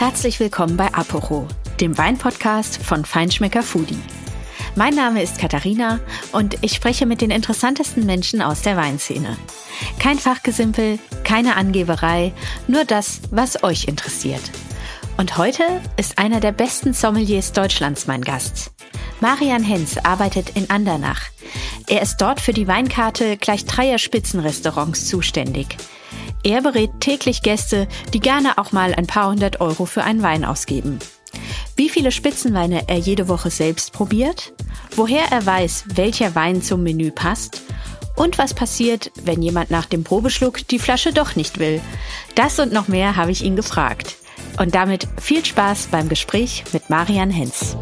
Herzlich willkommen bei Aporo, dem Weinpodcast von Feinschmecker Foodie. Mein Name ist Katharina und ich spreche mit den interessantesten Menschen aus der Weinszene. Kein Fachgesimpel, keine Angeberei, nur das, was euch interessiert. Und heute ist einer der besten Sommeliers Deutschlands mein Gast. Marian Hens arbeitet in Andernach. Er ist dort für die Weinkarte gleich dreier Spitzenrestaurants zuständig. Er berät täglich Gäste, die gerne auch mal ein paar hundert Euro für einen Wein ausgeben. Wie viele Spitzenweine er jede Woche selbst probiert, woher er weiß, welcher Wein zum Menü passt und was passiert, wenn jemand nach dem Probeschluck die Flasche doch nicht will. Das und noch mehr habe ich ihn gefragt. Und damit viel Spaß beim Gespräch mit Marian Hens.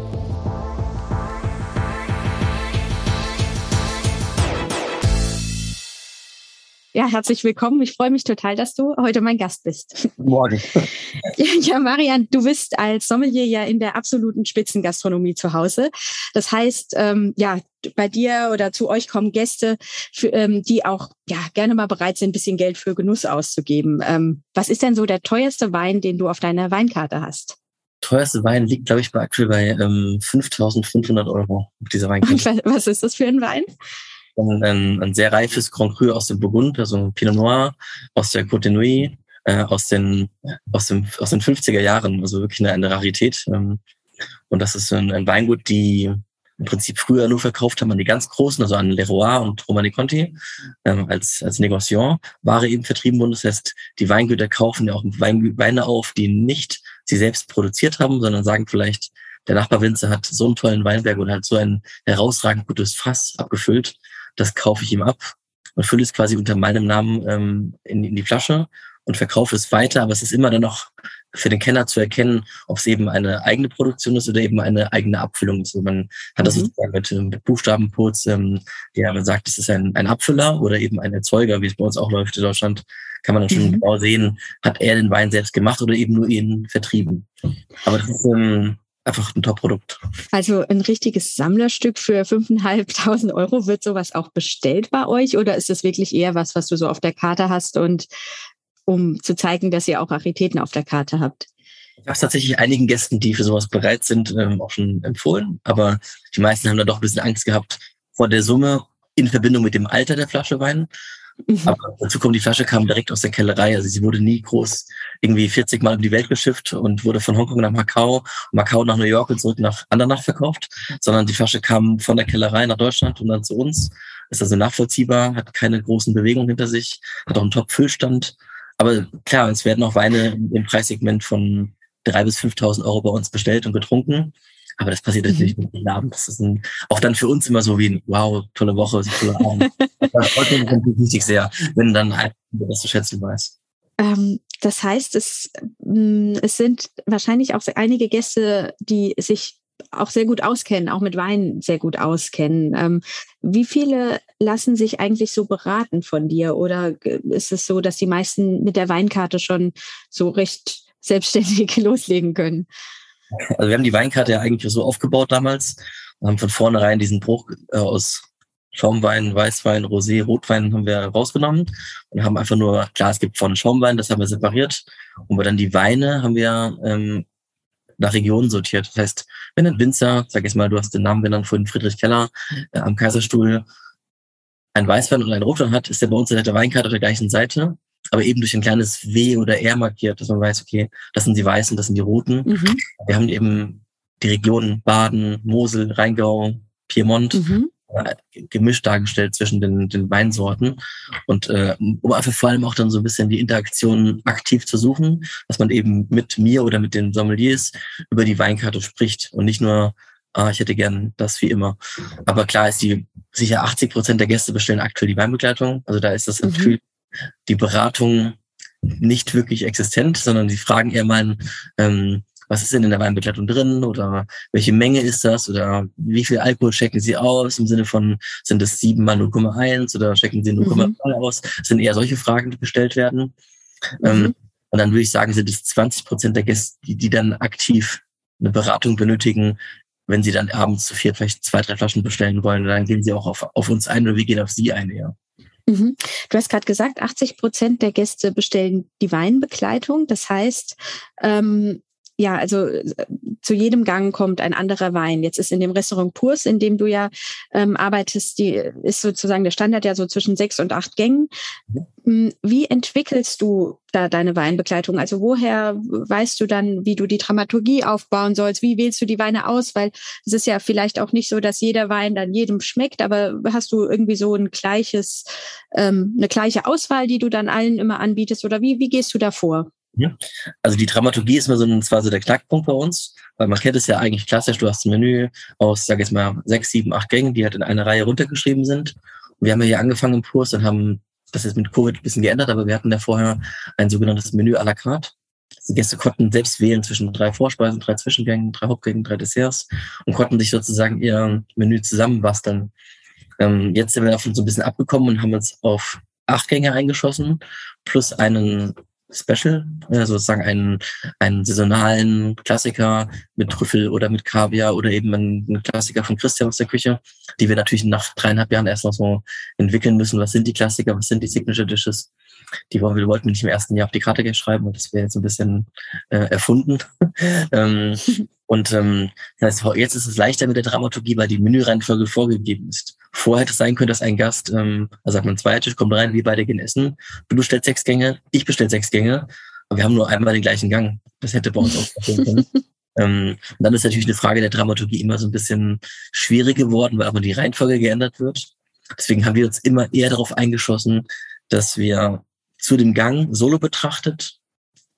Ja, herzlich willkommen. Ich freue mich total, dass du heute mein Gast bist. Morgen. Ja, Marian, du bist als Sommelier ja in der absoluten Spitzengastronomie zu Hause. Das heißt, ähm, ja, bei dir oder zu euch kommen Gäste, für, ähm, die auch ja gerne mal bereit sind, ein bisschen Geld für Genuss auszugeben. Ähm, was ist denn so der teuerste Wein, den du auf deiner Weinkarte hast? Teuerste Wein liegt, glaube ich, bei aktuell bei ähm, 5.500 Euro auf dieser Weinkarte. was ist das für ein Wein? Ein, ein sehr reifes Grand Cru aus dem Burgund, also Pinot Noir aus der Côte Nuit, äh, aus, den, aus, dem, aus den 50er Jahren, also wirklich eine, eine Rarität. Ähm, und das ist ein, ein Weingut, die im Prinzip früher nur verkauft haben an die ganz Großen, also an Leroy und Romani Conti ähm, als, als Negociant, Ware eben vertrieben wurden. Das heißt, die Weingüter kaufen ja auch Wein, Weine auf, die nicht sie selbst produziert haben, sondern sagen vielleicht, der Nachbarwinzer hat so einen tollen Weinberg und hat so ein herausragend gutes Fass abgefüllt das kaufe ich ihm ab und fülle es quasi unter meinem Namen ähm, in, in die Flasche und verkaufe es weiter. Aber es ist immer dann noch für den Kenner zu erkennen, ob es eben eine eigene Produktion ist oder eben eine eigene Abfüllung ist. Also man hat das mhm. sozusagen mit, mit Buchstabencodes, ähm, ja, man sagt, es ist ein, ein Abfüller oder eben ein Erzeuger, wie es bei uns auch läuft in Deutschland, kann man dann schon mhm. genau sehen, hat er den Wein selbst gemacht oder eben nur ihn vertrieben. Aber das ist, ähm, einfach ein Top-Produkt. Also ein richtiges Sammlerstück für 5.500 Euro. Wird sowas auch bestellt bei euch oder ist das wirklich eher was, was du so auf der Karte hast und um zu zeigen, dass ihr auch Raritäten auf der Karte habt? Ich habe es tatsächlich einigen Gästen, die für sowas bereit sind, ähm, auch schon empfohlen. Aber die meisten haben da doch ein bisschen Angst gehabt vor der Summe in Verbindung mit dem Alter der Flasche Wein. Mhm. Aber dazu kommt, die Flasche kam direkt aus der Kellerei. Also sie wurde nie groß irgendwie 40 Mal um die Welt geschifft und wurde von Hongkong nach Macau, Macau nach New York und zurück nach Andernach verkauft, sondern die Flasche kam von der Kellerei nach Deutschland und dann zu uns. Ist also nachvollziehbar, hat keine großen Bewegungen hinter sich, hat auch einen Top-Füllstand. Aber klar, es werden auch Weine im Preissegment von 3.000 bis 5.000 Euro bei uns bestellt und getrunken. Aber das passiert natürlich mhm. nicht jeden Abend. Das ist ein, auch dann für uns immer so wie ein, wow, tolle Woche, so toller Abend. das freut mich natürlich wichtig sehr, wenn dann halt das zu schätzen weiß. Ähm, das heißt, es, mm, es sind wahrscheinlich auch einige Gäste, die sich auch sehr gut auskennen, auch mit Wein sehr gut auskennen. Ähm, wie viele lassen sich eigentlich so beraten von dir? Oder ist es so, dass die meisten mit der Weinkarte schon so recht selbstständig loslegen können? Also wir haben die Weinkarte ja eigentlich so aufgebaut damals, haben von vornherein diesen Bruch äh, aus Schaumwein, Weißwein, Rosé, Rotwein haben wir rausgenommen und haben einfach nur, klar, es gibt vorne Schaumwein, das haben wir separiert. Und dann die Weine haben wir ähm, nach Regionen sortiert. Das heißt, wenn ein Winzer, sag ich mal, du hast den Namen genannt von Friedrich Keller äh, am Kaiserstuhl, ein Weißwein und ein Rotwein hat, ist der bei uns in der Weinkarte auf der gleichen Seite aber eben durch ein kleines W oder R markiert, dass man weiß, okay, das sind die Weißen, das sind die Roten. Mhm. Wir haben eben die Regionen Baden, Mosel, Rheingau, Piemont mhm. äh, gemischt dargestellt zwischen den, den Weinsorten und äh, um einfach vor allem auch dann so ein bisschen die Interaktion aktiv zu suchen, dass man eben mit mir oder mit den Sommeliers über die Weinkarte spricht und nicht nur ah, ich hätte gern das wie immer. Aber klar ist die sicher 80 Prozent der Gäste bestellen aktuell die Weinbegleitung. Also da ist das mhm. natürlich die Beratung nicht wirklich existent, sondern sie fragen eher mal, ähm, was ist denn in der Weinbegleitung drin oder welche Menge ist das oder wie viel Alkohol checken Sie aus im Sinne von, sind es 7 mal 0,1 oder checken Sie 0,2 mhm. aus? Das sind eher solche Fragen, die gestellt werden. Ähm, mhm. Und dann würde ich sagen, sind es 20 Prozent der Gäste, die, die dann aktiv eine Beratung benötigen, wenn sie dann abends zu vier vielleicht zwei, drei Flaschen bestellen wollen, dann gehen sie auch auf, auf uns ein oder wir gehen auf sie ein eher. Mhm. Du hast gerade gesagt, 80 Prozent der Gäste bestellen die Weinbegleitung. Das heißt, ähm, ja, also zu jedem Gang kommt ein anderer Wein. Jetzt ist in dem Restaurant Purs, in dem du ja ähm, arbeitest, die ist sozusagen der Standard ja so zwischen sechs und acht Gängen. Mhm. Wie entwickelst du da deine Weinbegleitung? Also woher weißt du dann, wie du die Dramaturgie aufbauen sollst? Wie wählst du die Weine aus? Weil es ist ja vielleicht auch nicht so, dass jeder Wein dann jedem schmeckt, aber hast du irgendwie so ein gleiches, ähm, eine gleiche Auswahl, die du dann allen immer anbietest? Oder wie, wie gehst du da vor? Also die Dramaturgie ist immer so ein, zwar so der Knackpunkt bei uns, weil man kennt es ja eigentlich klassisch, du hast ein Menü aus, sag ich mal, sechs, sieben, acht Gängen, die halt in eine Reihe runtergeschrieben sind. Und wir haben ja hier angefangen im Kurs und haben das ist mit Covid ein bisschen geändert, aber wir hatten ja vorher ein sogenanntes Menü à la carte. Die Gäste konnten selbst wählen zwischen drei Vorspeisen, drei Zwischengängen, drei Hauptgängen, drei Desserts und konnten sich sozusagen ihr Menü zusammenbasteln. Ähm, jetzt sind wir davon so ein bisschen abgekommen und haben uns auf acht Gänge eingeschossen plus einen Special, äh, sozusagen einen, einen saisonalen Klassiker mit Trüffel oder mit Kaviar oder eben einen Klassiker von Christian aus der Küche, die wir natürlich nach dreieinhalb Jahren erst noch so entwickeln müssen. Was sind die Klassiker, was sind die Signature Dishes? Die wollen wir wollten nicht im ersten Jahr auf die Karte schreiben und das wäre jetzt ein bisschen äh, erfunden. ähm, und ähm, das heißt, jetzt ist es leichter mit der Dramaturgie, weil die Menüreihenfolge vorgegeben ist. Vorher hätte es sein können, dass ein Gast, ähm, also sagt man, zwei Tisch kommt rein, wir beide gehen essen. Du bestellst sechs Gänge, ich bestell sechs Gänge, aber wir haben nur einmal den gleichen Gang. Das hätte bei uns auch passieren können. ähm, und dann ist natürlich eine Frage der Dramaturgie immer so ein bisschen schwierig geworden, weil aber die Reihenfolge geändert wird. Deswegen haben wir uns immer eher darauf eingeschossen, dass wir zu dem Gang solo betrachtet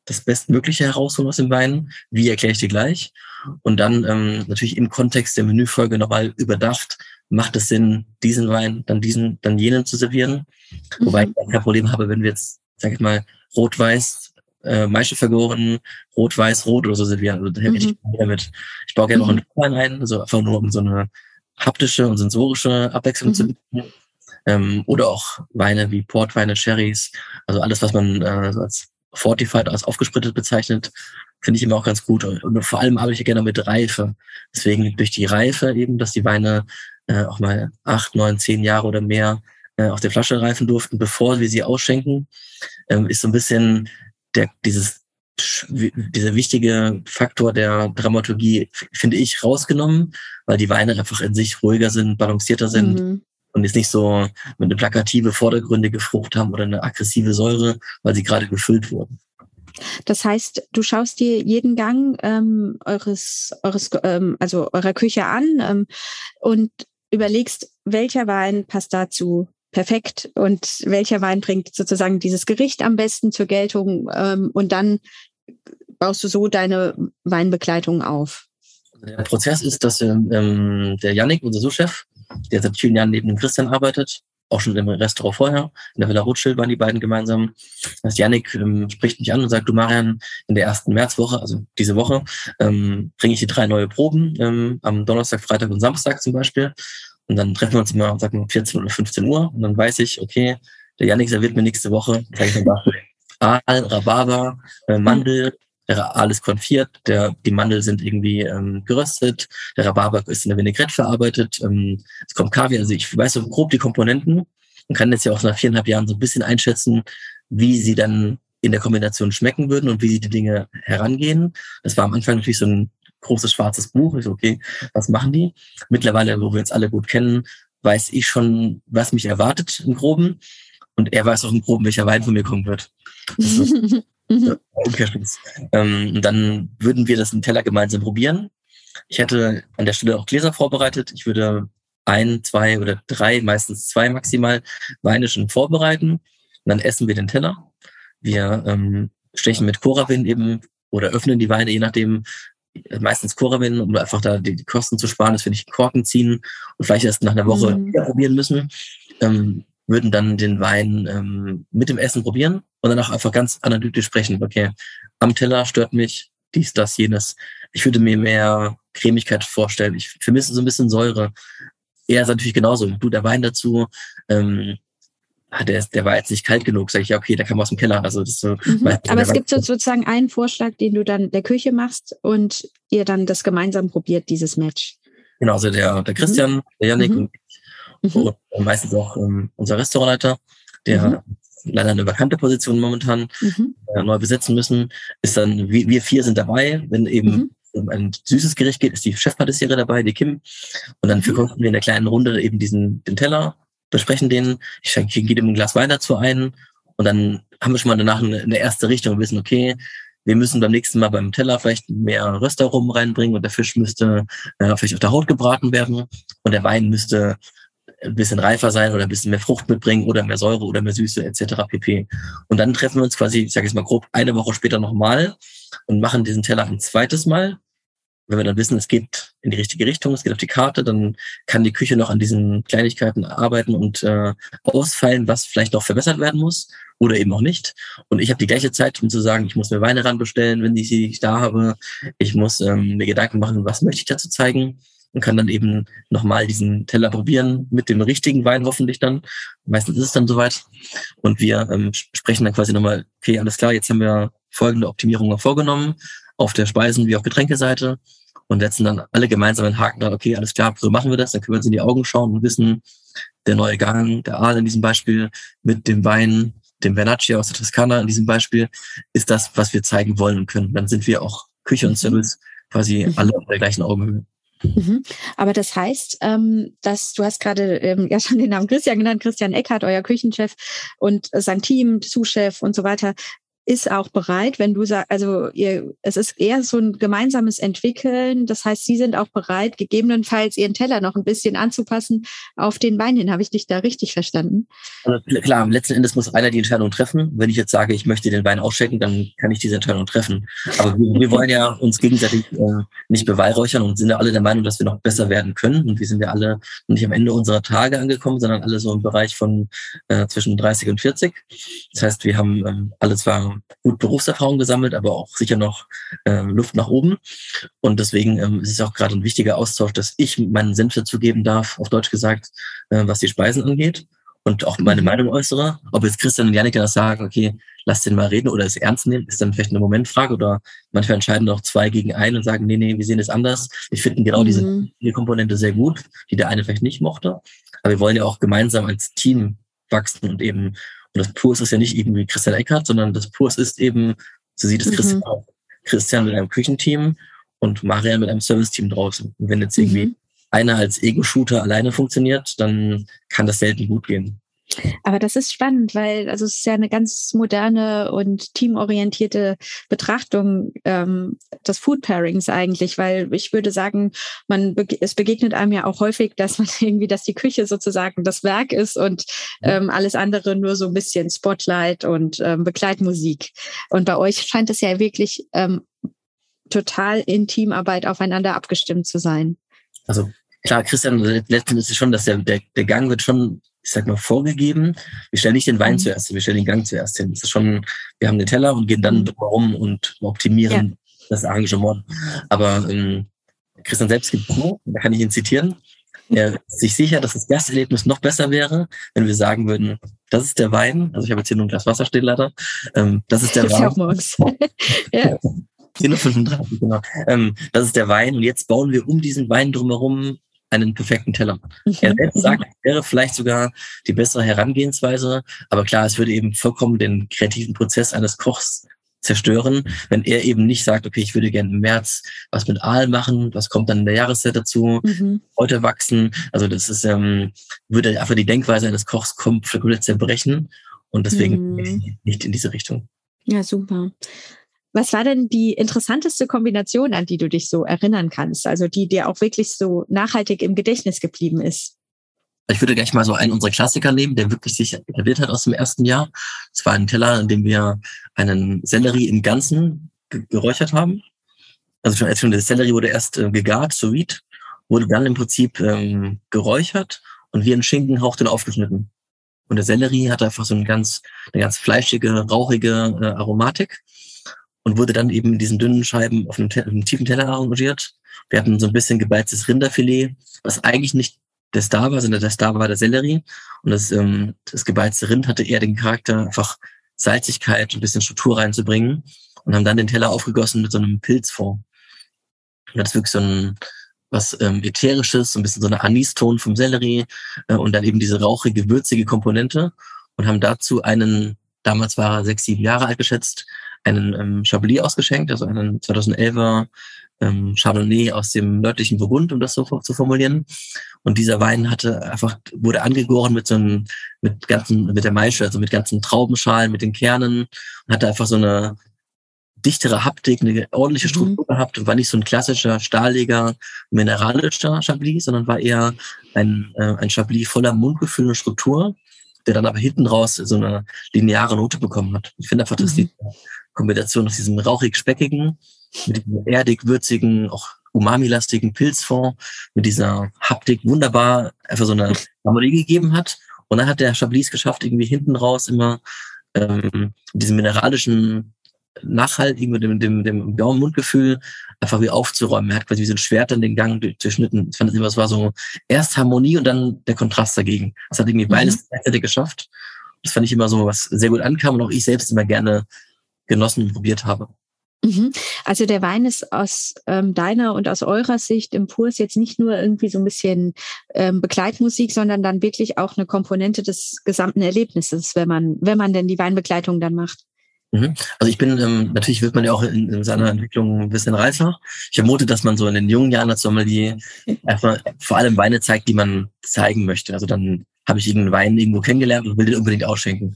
das Bestmögliche herausholen aus dem Wein. Wie erkläre ich dir gleich? Und dann ähm, natürlich im Kontext der Menüfolge nochmal überdacht, macht es Sinn, diesen Wein, dann diesen, dann jenen zu servieren. Mhm. Wobei ich kein Problem habe, wenn wir jetzt, sag ich mal, rot-weiß, äh, Maische vergoren, rot-weiß, rot oder so servieren. Also da hätte mhm. ich damit. Ich baue gerne mhm. noch einen Wein ein, also einfach nur um so eine haptische und sensorische Abwechslung zu mhm. bieten. Ähm, oder auch Weine wie Portweine, Sherrys, also alles, was man äh, als Fortified, als aufgesprittet bezeichnet, finde ich immer auch ganz gut. Und vor allem arbeite ich gerne mit Reife. Deswegen durch die Reife eben, dass die Weine äh, auch mal acht, neun, zehn Jahre oder mehr äh, auf der Flasche reifen durften, bevor wir sie ausschenken, ähm, ist so ein bisschen der, dieses, dieser wichtige Faktor der Dramaturgie, finde ich, rausgenommen, weil die Weine einfach in sich ruhiger sind, balancierter sind. Mhm. Und jetzt nicht so mit eine plakative, vordergründige Frucht haben oder eine aggressive Säure, weil sie gerade gefüllt wurden. Das heißt, du schaust dir jeden Gang ähm, eures, eures, ähm, also eurer Küche an ähm, und überlegst, welcher Wein passt dazu perfekt und welcher Wein bringt sozusagen dieses Gericht am besten zur Geltung ähm, und dann baust du so deine Weinbegleitung auf. Der Prozess ist, dass ähm, der Yannick, unser Sous-Chef, der seit vielen Jahren neben dem Christian arbeitet, auch schon im Restaurant vorher. In der Villa Rothschild waren die beiden gemeinsam. Das Yannick ähm, spricht mich an und sagt, du Marian, in der ersten Märzwoche, also diese Woche, ähm, bringe ich dir drei neue Proben, ähm, am Donnerstag, Freitag und Samstag zum Beispiel. Und dann treffen wir uns immer, sagen wir, 14 oder 15 Uhr. Und dann weiß ich, okay, der Yannick serviert mir nächste Woche, sage ich Beispiel, Aal, Rhabarber, äh, Mandel, der Aal konfiert, der, die Mandel sind irgendwie ähm, geröstet, der Rhabarber ist in der Vinaigrette verarbeitet, ähm, es kommt Kaviar, also ich weiß so grob die Komponenten und kann jetzt ja auch nach viereinhalb Jahren so ein bisschen einschätzen, wie sie dann in der Kombination schmecken würden und wie sie die Dinge herangehen. Das war am Anfang natürlich so ein großes schwarzes Buch. Ich so, okay, was machen die? Mittlerweile, wo wir uns alle gut kennen, weiß ich schon, was mich erwartet im Groben. Und er weiß auch im Groben, welcher Wein von mir kommen wird. Mhm. Umkehrschluss. Ähm, dann würden wir das im Teller gemeinsam probieren. Ich hätte an der Stelle auch Gläser vorbereitet. Ich würde ein, zwei oder drei, meistens zwei maximal Weine schon vorbereiten. Und dann essen wir den Teller. Wir ähm, stechen mit Koravin eben oder öffnen die Weine, je nachdem, meistens Koravin, um einfach da die, die Kosten zu sparen, das finde ich Korken ziehen und vielleicht erst nach einer Woche mhm. wieder probieren müssen. Ähm, würden dann den Wein ähm, mit dem Essen probieren und dann auch einfach ganz analytisch sprechen. Okay, am Teller stört mich dies, das, jenes. Ich würde mir mehr Cremigkeit vorstellen. Ich vermisse so ein bisschen Säure. Er ist natürlich genauso. Du, der Wein dazu, ähm, ah, der, der war jetzt nicht kalt genug. Sag ich, ja, okay, der kam aus dem Keller. Also das so, mhm. Aber es gibt so sozusagen einen Vorschlag, den du dann der Küche machst und ihr dann das gemeinsam probiert, dieses Match. Genau, also der, der Christian, mhm. der Janik mhm. und Mhm. Und meistens auch ähm, unser Restaurantleiter, der mhm. leider eine vakante Position momentan mhm. äh, neu besetzen müssen, ist dann, wir, wir vier sind dabei, wenn eben mhm um ein süßes Gericht geht, ist die Chefpatissiere dabei, die Kim. Und dann mhm. verkosten wir in der kleinen Runde eben diesen den Teller, besprechen den. Ich schenke jedem ein Glas Wein dazu ein. Und dann haben wir schon mal danach eine, eine erste Richtung und wissen, okay, wir müssen beim nächsten Mal beim Teller vielleicht mehr Röstaromen reinbringen und der Fisch müsste äh, vielleicht auf der Haut gebraten werden und der Wein müsste ein bisschen reifer sein oder ein bisschen mehr Frucht mitbringen oder mehr Säure oder mehr Süße etc. pp. Und dann treffen wir uns quasi, ich sage jetzt mal grob, eine Woche später nochmal und machen diesen Teller ein zweites Mal. Wenn wir dann wissen, es geht in die richtige Richtung, es geht auf die Karte, dann kann die Küche noch an diesen Kleinigkeiten arbeiten und äh, ausfallen, was vielleicht noch verbessert werden muss oder eben auch nicht. Und ich habe die gleiche Zeit, um zu sagen, ich muss mir Weine ranbestellen, wenn ich sie nicht da habe. Ich muss ähm, mir Gedanken machen, was möchte ich dazu zeigen und kann dann eben nochmal diesen Teller probieren mit dem richtigen Wein hoffentlich dann. Meistens ist es dann soweit. Und wir ähm, sprechen dann quasi nochmal, okay, alles klar, jetzt haben wir folgende Optimierungen vorgenommen auf der Speisen- wie auch Getränkeseite und setzen dann alle gemeinsam einen Haken dran, okay, alles klar, so machen wir das, dann können wir uns in die Augen schauen und wissen, der neue Gang, der Aal in diesem Beispiel, mit dem Wein, dem Vernaccia aus der Toskana in diesem Beispiel, ist das, was wir zeigen wollen und können. Dann sind wir auch Küche und Service quasi mhm. alle auf der gleichen Augenhöhe. Mhm. Aber das heißt, ähm, dass du hast gerade ähm, ja schon den Namen Christian genannt, Christian Eckhardt, euer Küchenchef und sein Team, Zuschef und so weiter ist auch bereit, wenn du sagst, also ihr, es ist eher so ein gemeinsames Entwickeln. Das heißt, sie sind auch bereit, gegebenenfalls ihren Teller noch ein bisschen anzupassen auf den Wein hin. Habe ich dich da richtig verstanden? Also klar, letzten Endes muss einer die Entscheidung treffen. Wenn ich jetzt sage, ich möchte den Wein ausschenken, dann kann ich diese Entscheidung treffen. Aber wir, wir wollen ja uns gegenseitig äh, nicht beweihräuchern und sind ja alle der Meinung, dass wir noch besser werden können. Und wir sind ja alle nicht am Ende unserer Tage angekommen, sondern alle so im Bereich von äh, zwischen 30 und 40. Das heißt, wir haben ähm, alle zwar gut Berufserfahrung gesammelt, aber auch sicher noch äh, Luft nach oben. Und deswegen ähm, ist es auch gerade ein wichtiger Austausch, dass ich meinen Senf dazugeben darf, auf Deutsch gesagt, äh, was die Speisen angeht und auch meine mhm. Meinung äußere. Ob jetzt Christian und Janik das sagen, okay, lass den mal reden oder es ernst nehmen, ist dann vielleicht eine Momentfrage oder manchmal entscheiden auch zwei gegen einen und sagen, nee, nee, wir sehen es anders. Wir finden genau mhm. diese Komponente sehr gut, die der eine vielleicht nicht mochte. Aber wir wollen ja auch gemeinsam als Team wachsen und eben und das Purs ist ja nicht irgendwie Christian Eckhardt, sondern das Purs ist eben, so sieht es mhm. Christian auch. Christian mit einem Küchenteam und Marian mit einem Serviceteam draußen. Und wenn jetzt irgendwie mhm. einer als Ego-Shooter alleine funktioniert, dann kann das selten gut gehen. Aber das ist spannend, weil also es ist ja eine ganz moderne und teamorientierte Betrachtung ähm, des Food Pairings eigentlich, weil ich würde sagen, man es begegnet einem ja auch häufig, dass man irgendwie, dass die Küche sozusagen das Werk ist und ähm, alles andere nur so ein bisschen Spotlight und ähm, Begleitmusik. Und bei euch scheint es ja wirklich ähm, total in Teamarbeit aufeinander abgestimmt zu sein. Also klar, Christian, letztendlich ist es schon, dass der, der, der Gang wird schon ich sag mal, vorgegeben. Wir stellen nicht den Wein mhm. zuerst hin, wir stellen den Gang zuerst hin. Das ist schon, wir haben den Teller und gehen dann mhm. drumherum und optimieren ja. das Arrangement. Aber ähm, Christian selbst gibt zu, da kann ich ihn zitieren. Er ist sich sicher, dass das Gasterlebnis noch besser wäre, wenn wir sagen würden, das ist der Wein. Also ich habe jetzt hier nur ein Glas Wasser stehen leider. Ähm, das ist der Wein. Auch morgens. ja. 10.35 genau. Ähm, das ist der Wein und jetzt bauen wir um diesen Wein drumherum einen perfekten Teller. Mhm. Er selbst sagt, wäre vielleicht sogar die bessere Herangehensweise, aber klar, es würde eben vollkommen den kreativen Prozess eines Kochs zerstören, wenn er eben nicht sagt, okay, ich würde gerne im März was mit Aal machen, was kommt dann in der Jahreszeit dazu, mhm. heute wachsen. Also das ist, ähm, würde einfach die Denkweise eines Kochs komplett zerbrechen und deswegen mhm. nicht in diese Richtung. Ja, super. Was war denn die interessanteste Kombination, an die du dich so erinnern kannst? Also die dir auch wirklich so nachhaltig im Gedächtnis geblieben ist? Ich würde gleich mal so einen unserer Klassiker nehmen, der wirklich sich etabliert hat aus dem ersten Jahr. Es war ein Teller, in dem wir einen Sellerie im Ganzen geräuchert haben. Also schon, schon der Sellerie wurde erst äh, gegart, sous vide, wurde dann im Prinzip ähm, geräuchert und wie ein Schinken haucht aufgeschnitten. Und der Sellerie hat einfach so eine ganz, eine ganz fleischige, rauchige äh, Aromatik und wurde dann eben in diesen dünnen Scheiben auf einem, einem tiefen Teller arrangiert. Wir hatten so ein bisschen gebeiztes Rinderfilet, was eigentlich nicht der Star war, sondern der Star war der Sellerie. Und das, ähm, das gebeizte Rind hatte eher den Charakter, einfach Salzigkeit, ein bisschen Struktur reinzubringen und haben dann den Teller aufgegossen mit so einem Pilzfond. Und das ist wirklich so ein was ähm, ätherisches, so ein bisschen so eine Aniston vom Sellerie äh, und dann eben diese rauchige, würzige Komponente. und haben dazu einen, damals war er sechs, sieben Jahre alt geschätzt, einen ähm, Chablis ausgeschenkt, also einen 2011er ähm, Chardonnay aus dem nördlichen Burgund, um das so zu formulieren. Und dieser Wein hatte einfach, wurde angegoren mit so einem, mit ganzen, mit der Maische, also mit ganzen Traubenschalen, mit den Kernen und hatte einfach so eine dichtere Haptik, eine ordentliche mhm. Struktur mhm. gehabt und war nicht so ein klassischer stahliger, mineralischer Chablis, sondern war eher ein, äh, ein Chablis voller Mundgefühl und Struktur, der dann aber hinten raus so eine lineare Note bekommen hat. Ich finde einfach, dass mhm. die Kombination aus diesem rauchig-speckigen, mit diesem erdig-würzigen, auch umami-lastigen Pilzfond, mit dieser Haptik wunderbar einfach so eine Harmonie gegeben hat. Und dann hat der Chablis geschafft, irgendwie hinten raus immer ähm, diesen mineralischen nachhaltig mit dem, dem, dem Gaumen-Mundgefühl einfach wie aufzuräumen. Er hat quasi wie so ein Schwert an den Gang durchschnitten. Ich fand das immer, es war so erst Harmonie und dann der Kontrast dagegen. Das hat irgendwie mhm. beides gleichzeitig geschafft. Das fand ich immer so, was sehr gut ankam und auch ich selbst immer gerne genossen und probiert habe. Mhm. Also der Wein ist aus ähm, deiner und aus eurer Sicht im Purs jetzt nicht nur irgendwie so ein bisschen ähm, Begleitmusik, sondern dann wirklich auch eine Komponente des gesamten Erlebnisses, wenn man, wenn man denn die Weinbegleitung dann macht. Mhm. Also ich bin, ähm, natürlich wird man ja auch in, in, seiner Entwicklung ein bisschen reifer. Ich vermute, dass man so in den jungen Jahren als Sommelier erstmal vor allem Weine zeigt, die man zeigen möchte. Also dann habe ich irgendeinen Wein irgendwo kennengelernt und will den unbedingt ausschenken.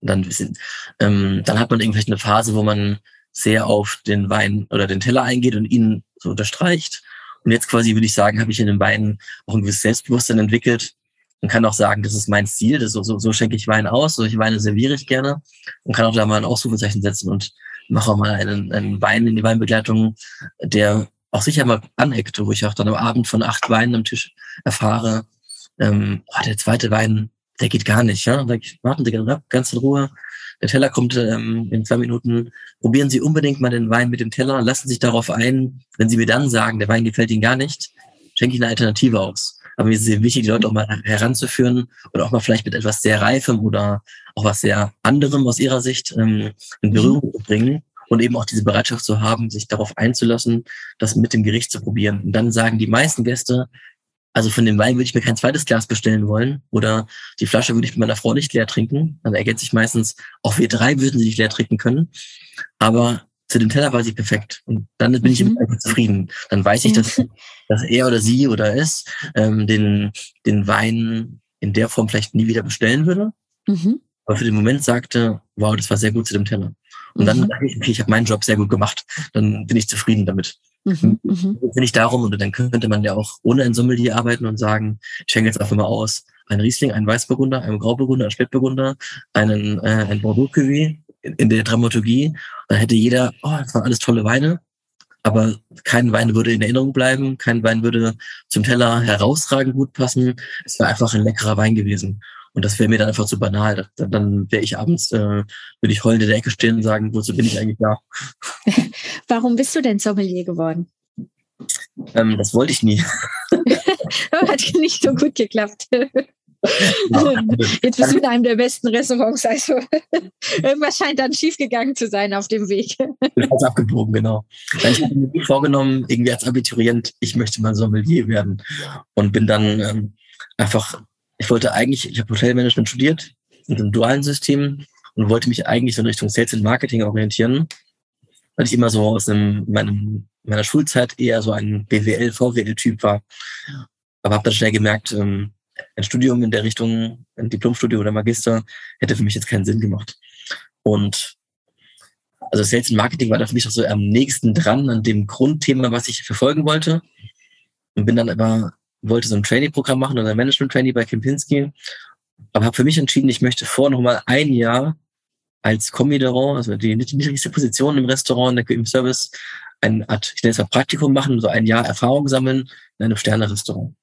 Und dann, bisschen, ähm, dann hat man irgendwie eine Phase, wo man sehr auf den Wein oder den Teller eingeht und ihn so unterstreicht. Und jetzt quasi würde ich sagen, habe ich in den Weinen auch ein gewisses Selbstbewusstsein entwickelt, man kann auch sagen, das ist mein Stil, das so, so, so schenke ich Wein aus, solche Weine serviere ich gerne und kann auch da mal ein Ausrufezeichen setzen und mache auch mal einen, einen Wein in die Weinbegleitung, der auch sicher mal aneckt, wo ich auch dann am Abend von acht Weinen am Tisch erfahre, ähm, oh, der zweite Wein, der geht gar nicht. Ja? warten Sie ganz in Ruhe. Der Teller kommt ähm, in zwei Minuten. Probieren Sie unbedingt mal den Wein mit dem Teller, lassen Sie sich darauf ein. Wenn Sie mir dann sagen, der Wein gefällt Ihnen gar nicht, schenke ich eine Alternative aus. Aber mir ist es sehr wichtig, die Leute auch mal heranzuführen oder auch mal vielleicht mit etwas sehr Reifem oder auch was sehr anderem aus ihrer Sicht ähm, in Berührung zu bringen und eben auch diese Bereitschaft zu haben, sich darauf einzulassen, das mit dem Gericht zu probieren. Und dann sagen die meisten Gäste, also von dem Wein würde ich mir kein zweites Glas bestellen wollen oder die Flasche würde ich mit meiner Frau nicht leer trinken. Dann ergänzt sich meistens, auch wir drei würden sie nicht leer trinken können. Aber zu dem Teller weiß ich perfekt. Und dann bin ich mhm. einfach zufrieden. Dann weiß ich, dass, dass er oder sie oder es ähm, den, den Wein in der Form vielleicht nie wieder bestellen würde. Mhm. Aber für den Moment sagte, wow, das war sehr gut zu dem Teller. Und dann mhm. dachte ich, okay, ich habe meinen Job sehr gut gemacht. Dann bin ich zufrieden damit. Mhm. Mhm. Bin ich darum, und dann könnte man ja auch ohne ein Sommelier arbeiten und sagen, ich schenke jetzt einfach mal aus. Ein Riesling, ein Weißburgunder, ein Grauburgunder, ein Spätburgunder, einen, äh, ein Bordeaux Cuvée in der Dramaturgie, dann hätte jeder, oh, das waren alles tolle Weine, aber kein Wein würde in Erinnerung bleiben, kein Wein würde zum Teller herausragend gut passen. Es war einfach ein leckerer Wein gewesen. Und das wäre mir dann einfach zu banal. Dann, dann wäre ich abends, äh, würde ich heulend in der Ecke stehen und sagen, wozu bin ich eigentlich da? Warum bist du denn Sommelier geworden? Ähm, das wollte ich nie. Hat nicht so gut geklappt. Jetzt bist du in einem der besten Restaurants. Also irgendwas scheint dann schiefgegangen zu sein auf dem Weg. Fast abgebogen, genau. Ich habe mir vorgenommen, irgendwie als Abiturient, ich möchte mal Sommelier werden. Und bin dann ähm, einfach, ich wollte eigentlich, ich habe Hotelmanagement studiert in einem dualen System und wollte mich eigentlich so in Richtung Sales and Marketing orientieren, weil ich immer so aus einem, meinem, meiner Schulzeit eher so ein BWL, VWL-Typ war. Aber habe dann schnell gemerkt, ähm, ein Studium in der Richtung, ein Diplomstudium oder Magister, hätte für mich jetzt keinen Sinn gemacht. Und also Sales und Marketing war da für mich auch so am nächsten dran an dem Grundthema, was ich verfolgen wollte. Und bin dann aber, wollte so ein Trainee-Programm machen oder ein Management-Trainee bei Kempinski. Aber habe für mich entschieden, ich möchte vor noch mal ein Jahr als Commis also die niedrigste Position im Restaurant, im Service, ein Art, ich nenne es mal Praktikum machen, so ein Jahr Erfahrung sammeln in einem Sterne-Restaurant.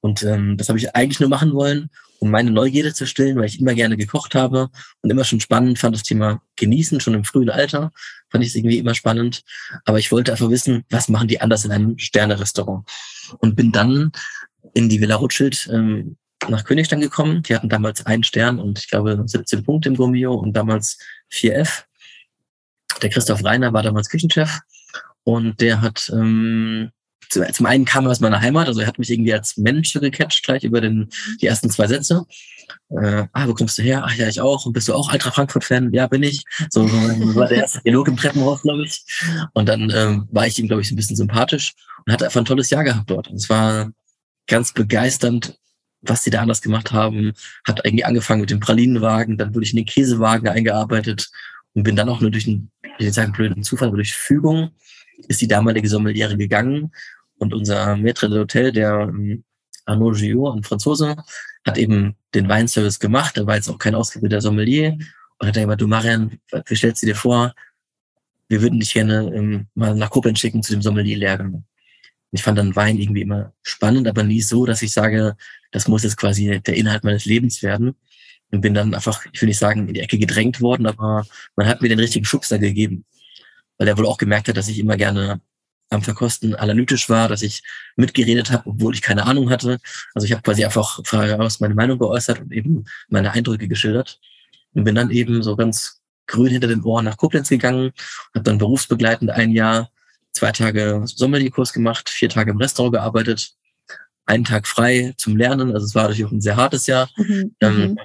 Und ähm, das habe ich eigentlich nur machen wollen, um meine Neugierde zu stillen, weil ich immer gerne gekocht habe und immer schon spannend fand das Thema Genießen, schon im frühen Alter. Fand ich es irgendwie immer spannend. Aber ich wollte einfach wissen, was machen die anders in einem Sterne-Restaurant? Und bin dann in die Villa Rothschild ähm, nach Königstein gekommen. Die hatten damals einen Stern und ich glaube 17 Punkte im Gourmio und damals 4F. Der Christoph Reiner war damals Küchenchef und der hat ähm, zum einen kam er aus meiner Heimat, also er hat mich irgendwie als Mensch gecatcht gleich über den, die ersten zwei Sätze. Äh, ah, wo kommst du her? Ach ja, ich auch. Und bist du auch Alter Frankfurt-Fan? Ja, bin ich. So, so war der erste Dialog im Treppenhaus, glaube ich. Und dann ähm, war ich ihm, glaube ich, ein bisschen sympathisch und hatte einfach ein tolles Jahr gehabt dort. Und es war ganz begeisternd, was sie da anders gemacht haben. Hat irgendwie angefangen mit dem Pralinenwagen, dann wurde ich in den Käsewagen eingearbeitet und bin dann auch nur durch einen, ich will sagen, blöden Zufall, aber durch Fügung ist die damalige Sommeliere gegangen und unser Maître d'Hotel, der ähm, Arnaud Gillot, ein Franzose, hat eben den Weinservice gemacht. Er war jetzt auch kein ausgebildeter Sommelier und hat dann gesagt, du Marian, wie stellst du dir vor, wir würden dich gerne ähm, mal nach Koblenz schicken zu dem Sommelier-Lehrgang. Ich fand dann Wein irgendwie immer spannend, aber nie so, dass ich sage, das muss jetzt quasi der Inhalt meines Lebens werden. Und bin dann einfach, ich will nicht sagen, in die Ecke gedrängt worden, aber man hat mir den richtigen Schubser gegeben. Weil er wohl auch gemerkt hat, dass ich immer gerne am Verkosten analytisch war, dass ich mitgeredet habe, obwohl ich keine Ahnung hatte. Also ich habe quasi einfach voraus meine Meinung geäußert und eben meine Eindrücke geschildert. Und bin dann eben so ganz grün hinter den Ohren nach Koblenz gegangen, habe dann berufsbegleitend ein Jahr, zwei Tage Sommelierkurs gemacht, vier Tage im Restaurant gearbeitet, einen Tag frei zum Lernen. Also es war natürlich auch ein sehr hartes Jahr. Mhm. Ähm, mhm.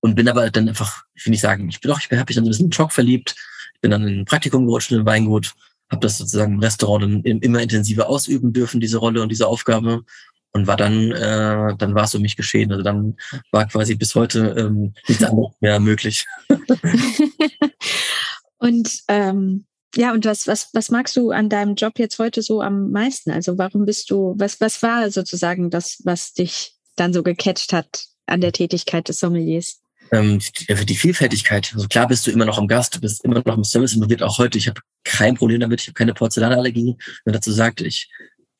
und bin aber dann einfach, ich will nicht sagen, ich bin doch, ich habe mich dann ein bisschen in Schock verliebt. Bin dann in ein Praktikum gerutscht in Weingut habe das sozusagen im Restaurant dann immer intensiver ausüben dürfen, diese Rolle und diese Aufgabe. Und war dann, äh, dann war es um mich geschehen. Also dann war quasi bis heute ähm, nichts anderes mehr möglich. und ähm, ja, und was, was, was magst du an deinem Job jetzt heute so am meisten? Also warum bist du, was, was war sozusagen das, was dich dann so gecatcht hat an der Tätigkeit des Sommeliers? Ähm, die, die Vielfältigkeit. Also klar bist du immer noch am Gast, du bist immer noch im Service involviert, auch heute. Ich habe kein Problem damit, ich habe keine Porzellanallergie. Wenn dazu sagt, ich,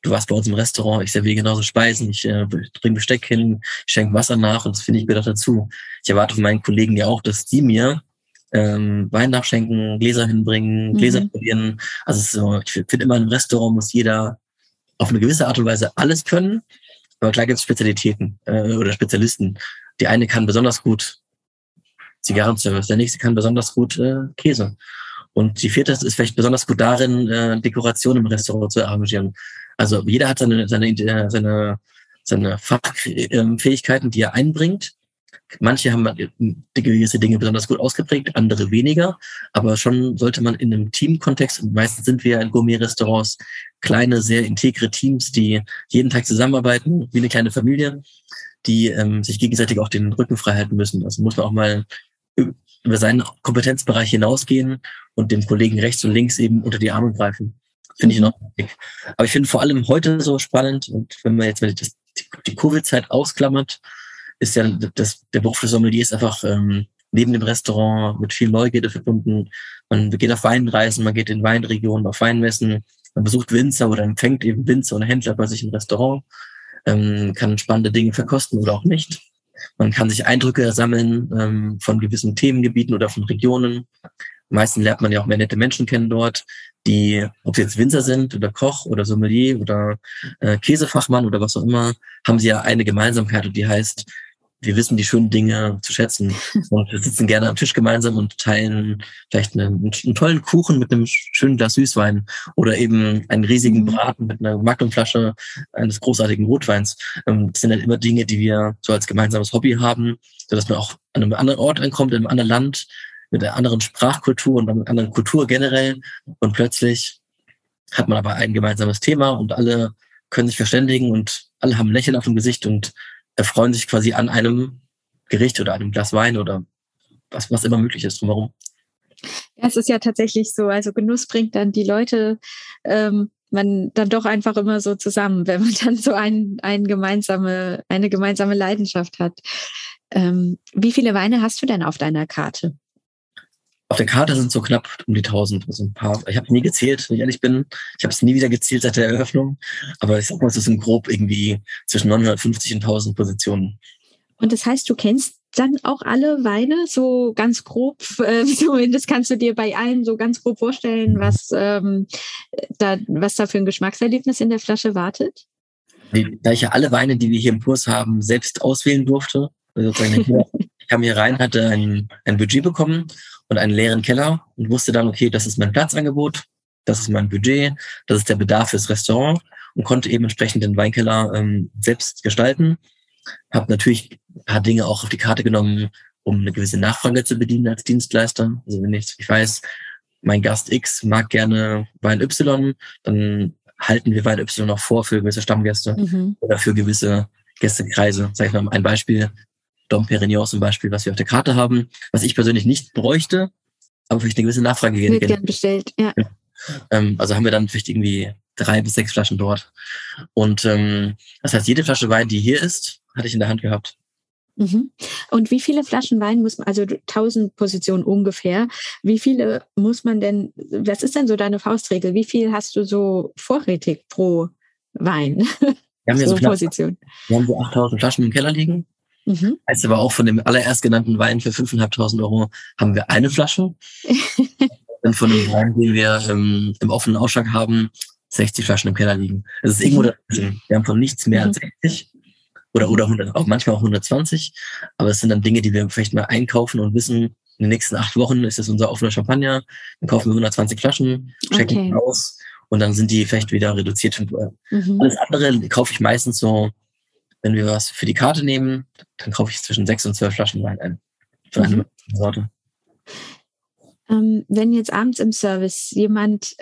du warst bei uns im Restaurant, ich serviere genauso Speisen, ich äh, bringe Besteck hin, ich schenke Wasser nach und das finde ich mir doch dazu. Ich erwarte von meinen Kollegen ja auch, dass die mir ähm, Wein nachschenken, Gläser hinbringen, Gläser mhm. probieren. Also so, ich finde immer im Restaurant muss jeder auf eine gewisse Art und Weise alles können. Aber klar gibt es Spezialitäten äh, oder Spezialisten. Die eine kann besonders gut Zigarrenservice. Der nächste kann besonders gut äh, Käse. Und die vierte ist vielleicht besonders gut darin, äh, Dekoration im Restaurant zu arrangieren. Also jeder hat seine, seine, äh, seine, seine Fachfähigkeiten, die er einbringt. Manche haben gewisse Dinge besonders gut ausgeprägt, andere weniger. Aber schon sollte man in einem Teamkontext, und meistens sind wir in Gourmet-Restaurants, kleine, sehr integre Teams, die jeden Tag zusammenarbeiten, wie eine kleine Familie, die ähm, sich gegenseitig auch den Rücken frei halten müssen. Also muss man auch mal über seinen Kompetenzbereich hinausgehen und dem Kollegen rechts und links eben unter die Arme greifen. Finde ich noch wichtig. Aber ich finde vor allem heute so spannend und wenn man jetzt wenn das, die, Covid-Zeit ausklammert, ist ja das, der Beruf des Sommeliers einfach ähm, neben dem Restaurant mit viel Neugierde verbunden. Man geht auf Weinreisen, man geht in Weinregionen, auf Weinmessen, man besucht Winzer oder empfängt eben Winzer und Händler bei sich im Restaurant, ähm, kann spannende Dinge verkosten oder auch nicht. Man kann sich Eindrücke sammeln ähm, von gewissen Themengebieten oder von Regionen. Meistens lernt man ja auch mehr nette Menschen kennen dort, die, ob sie jetzt Winzer sind oder Koch oder Sommelier oder äh, Käsefachmann oder was auch immer, haben sie ja eine Gemeinsamkeit und die heißt, wir wissen die schönen Dinge zu schätzen und wir sitzen gerne am Tisch gemeinsam und teilen vielleicht einen, einen tollen Kuchen mit einem schönen Glas Süßwein oder eben einen riesigen mhm. Braten mit einer Magnumflasche eines großartigen Rotweins. Ähm, das sind dann immer Dinge, die wir so als gemeinsames Hobby haben, sodass man auch an einem anderen Ort ankommt, in einem anderen Land, mit einer anderen Sprachkultur und einer anderen Kultur generell und plötzlich hat man aber ein gemeinsames Thema und alle können sich verständigen und alle haben ein Lächeln auf dem Gesicht und erfreuen sich quasi an einem Gericht oder einem Glas Wein oder was, was immer möglich ist drumherum. Ja, es ist ja tatsächlich so. Also Genuss bringt dann die Leute ähm, man dann doch einfach immer so zusammen, wenn man dann so ein, ein gemeinsame, eine gemeinsame Leidenschaft hat. Ähm, wie viele Weine hast du denn auf deiner Karte? Auf der Karte sind so knapp um die 1000, also ein paar. Ich habe nie gezählt, wenn ich ehrlich bin. Ich habe es nie wieder gezählt seit der Eröffnung. Aber ich sag mal, es sind grob irgendwie zwischen 950 und 1000 Positionen. Und das heißt, du kennst dann auch alle Weine so ganz grob, äh, zumindest kannst du dir bei allen so ganz grob vorstellen, was, ähm, da, was da für ein Geschmackserlebnis in der Flasche wartet? Da ich ja alle Weine, die wir hier im Kurs haben, selbst auswählen durfte, also ich kam hier rein, hatte ein, ein Budget bekommen und einen leeren Keller und wusste dann, okay, das ist mein Platzangebot. das ist mein Budget, das ist der Bedarf fürs Restaurant und konnte eben entsprechend den Weinkeller ähm, selbst gestalten. Habe natürlich ein paar Dinge auch auf die Karte genommen, um eine gewisse Nachfrage zu bedienen als Dienstleister. Also wenn ich, ich weiß, mein Gast X mag gerne Wein Y, dann halten wir Wein Y noch vor für gewisse Stammgäste mhm. oder für gewisse Gästekreise. Sag ich mal ein Beispiel. Dom Perignon zum Beispiel, was wir auf der Karte haben, was ich persönlich nicht bräuchte, aber vielleicht eine gewisse Nachfrage Wird gern bestellt, ja. ja. Ähm, also haben wir dann vielleicht irgendwie drei bis sechs Flaschen dort. Und ähm, das heißt, jede Flasche Wein, die hier ist, hatte ich in der Hand gehabt. Mhm. Und wie viele Flaschen Wein muss man, also 1000 Positionen ungefähr, wie viele muss man denn, was ist denn so deine Faustregel? Wie viel hast du so vorrätig pro Wein? Wir haben ja so, so Position. Wir haben so 8000 Flaschen im Keller liegen. Mhm. Heißt aber auch von dem allererst genannten Wein für 5.500 Euro haben wir eine Flasche. Und von dem Wein, den wir ähm, im offenen Ausschlag haben, 60 Flaschen im Keller liegen. Es ist irgendwo mhm. dazwischen. Wir haben von nichts mehr als 60 oder, oder 100, auch manchmal auch 120. Aber es sind dann Dinge, die wir vielleicht mal einkaufen und wissen, in den nächsten acht Wochen ist es unser offener Champagner. Dann kaufen wir 120 Flaschen, checken okay. aus und dann sind die vielleicht wieder reduziert. Mhm. Alles andere kaufe ich meistens so, wenn wir was für die Karte nehmen, dann kaufe ich zwischen sechs und zwölf Flaschen Wein ein. Von mhm. einer Sorte. Ähm, wenn jetzt abends im Service jemand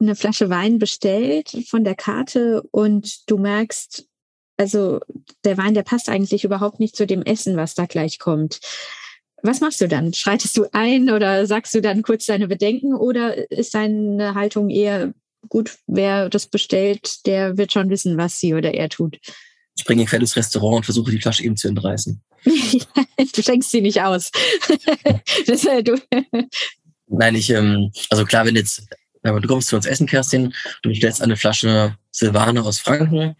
eine Flasche Wein bestellt von der Karte und du merkst, also der Wein, der passt eigentlich überhaupt nicht zu dem Essen, was da gleich kommt. Was machst du dann? Schreitest du ein oder sagst du dann kurz deine Bedenken oder ist deine Haltung eher gut, wer das bestellt, der wird schon wissen, was sie oder er tut? Ich bringe quer durchs Restaurant und versuche die Flasche eben zu entreißen. du schenkst sie nicht aus. das, äh, du. Nein, ich, ähm, also klar, wenn jetzt, aber du kommst zu uns essen, Kerstin, du bestellst eine Flasche Silvaner aus Franken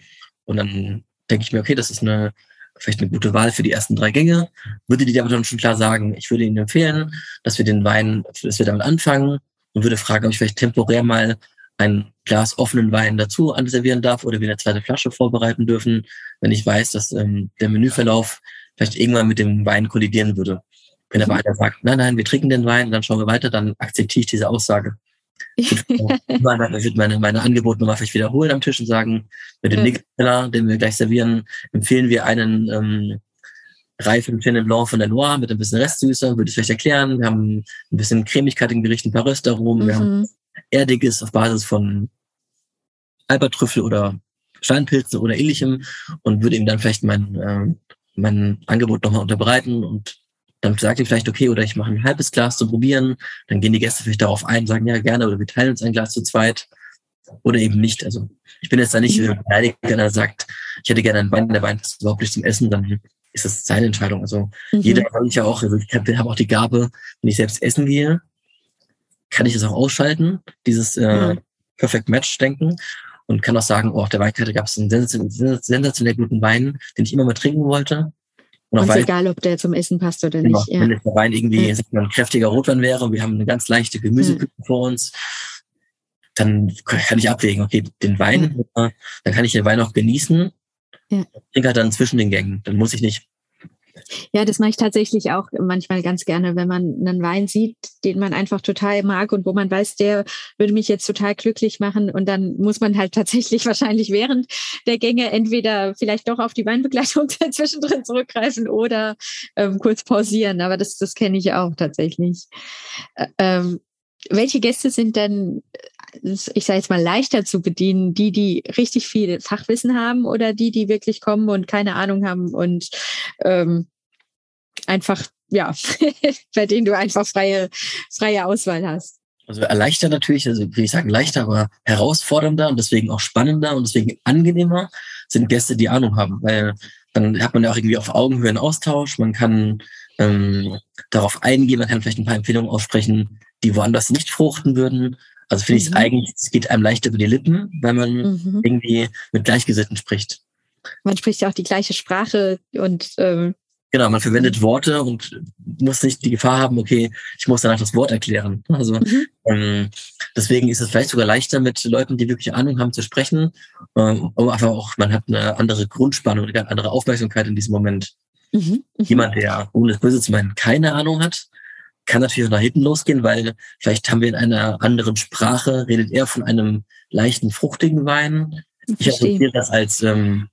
und dann denke ich mir, okay, das ist eine vielleicht eine gute Wahl für die ersten drei Gänge. Würde dir aber dann schon klar sagen, ich würde Ihnen empfehlen, dass wir den Wein, dass wir damit anfangen und würde fragen, ob ich vielleicht temporär mal ein Glas offenen Wein dazu anservieren darf oder wir eine zweite Flasche vorbereiten dürfen, wenn ich weiß, dass ähm, der Menüverlauf vielleicht irgendwann mit dem Wein kollidieren würde. Wenn aber mhm. einer sagt, nein, nein, wir trinken den Wein, dann schauen wir weiter, dann akzeptiere ich diese Aussage. Ich würde meine, meine Angebote nochmal vielleicht wiederholen am Tisch und sagen, mit dem nächsten Teller, den wir gleich servieren, empfehlen wir einen ähm, reifen Chenin Blanc von der Noir mit ein bisschen Restsüße, würde ich vielleicht erklären. Wir haben ein bisschen Cremigkeit im Gericht, ein paar Röstaromen, mhm. wir haben Erdiges auf Basis von Albertrüffel oder Steinpilzen oder ähnlichem und würde ihm dann vielleicht mein, äh, mein Angebot nochmal unterbreiten und dann sagt ihr vielleicht, okay, oder ich mache ein halbes Glas zu probieren, dann gehen die Gäste vielleicht darauf ein, sagen ja gerne, oder wir teilen uns ein Glas zu zweit oder eben nicht. Also ich bin jetzt da nicht beleidigt, wenn er sagt, ich hätte gerne einen Wein, der Wein ist überhaupt nicht zum Essen, dann ist das seine Entscheidung. Also mhm. jeder kann ich ja auch, also ich habe auch die Gabe, wenn ich selbst essen gehe, kann ich es auch ausschalten, dieses äh, mhm. Perfect Match denken und kann auch sagen, oh, auf der Weinkarte gab es einen sensationell guten Wein, den ich immer mal trinken wollte. Und, Wein, egal, ob der zum Essen passt oder genau, nicht. Ja. Wenn der Wein irgendwie ja. ein kräftiger Rotwein wäre und wir haben eine ganz leichte Gemüseküche ja. vor uns, dann kann ich abwägen, okay, den Wein, ja. dann kann ich den Wein auch genießen. Ja. Trinke halt dann zwischen den Gängen. Dann muss ich nicht ja, das mache ich tatsächlich auch manchmal ganz gerne, wenn man einen Wein sieht, den man einfach total mag und wo man weiß, der würde mich jetzt total glücklich machen. Und dann muss man halt tatsächlich wahrscheinlich während der Gänge entweder vielleicht doch auf die Weinbegleitung zwischendrin zurückgreifen oder ähm, kurz pausieren. Aber das, das kenne ich auch tatsächlich. Ähm, welche Gäste sind denn ich sage jetzt mal, leichter zu bedienen, die, die richtig viel Fachwissen haben oder die, die wirklich kommen und keine Ahnung haben und ähm, einfach, ja, bei denen du einfach freie, freie Auswahl hast. Also erleichtert natürlich, also will ich sagen leichter, aber herausfordernder und deswegen auch spannender und deswegen angenehmer sind Gäste, die Ahnung haben, weil dann hat man ja auch irgendwie auf Augenhöhe einen Austausch, man kann ähm, darauf eingehen, man kann vielleicht ein paar Empfehlungen aussprechen, die woanders nicht fruchten würden. Also finde mhm. ich es eigentlich, es geht einem leicht über die Lippen, wenn man mhm. irgendwie mit Gleichgesinnten spricht. Man spricht ja auch die gleiche Sprache und ähm, Genau, man verwendet. Worte und muss nicht die Gefahr haben, okay, ich muss danach das Wort erklären. Also mhm. ähm, deswegen ist es vielleicht sogar leichter, mit Leuten, die wirklich Ahnung haben, zu sprechen. Ähm, aber auch, man hat eine andere Grundspannung, eine andere Aufmerksamkeit in diesem Moment. Mhm. mhm. Jemand, der, ohne es böse zu meinen, keine Ahnung hat, kann natürlich auch nach hinten losgehen, weil vielleicht haben wir in einer anderen Sprache, redet er von einem leichten, fruchtigen Wein. Ich assoziiere das als ähm,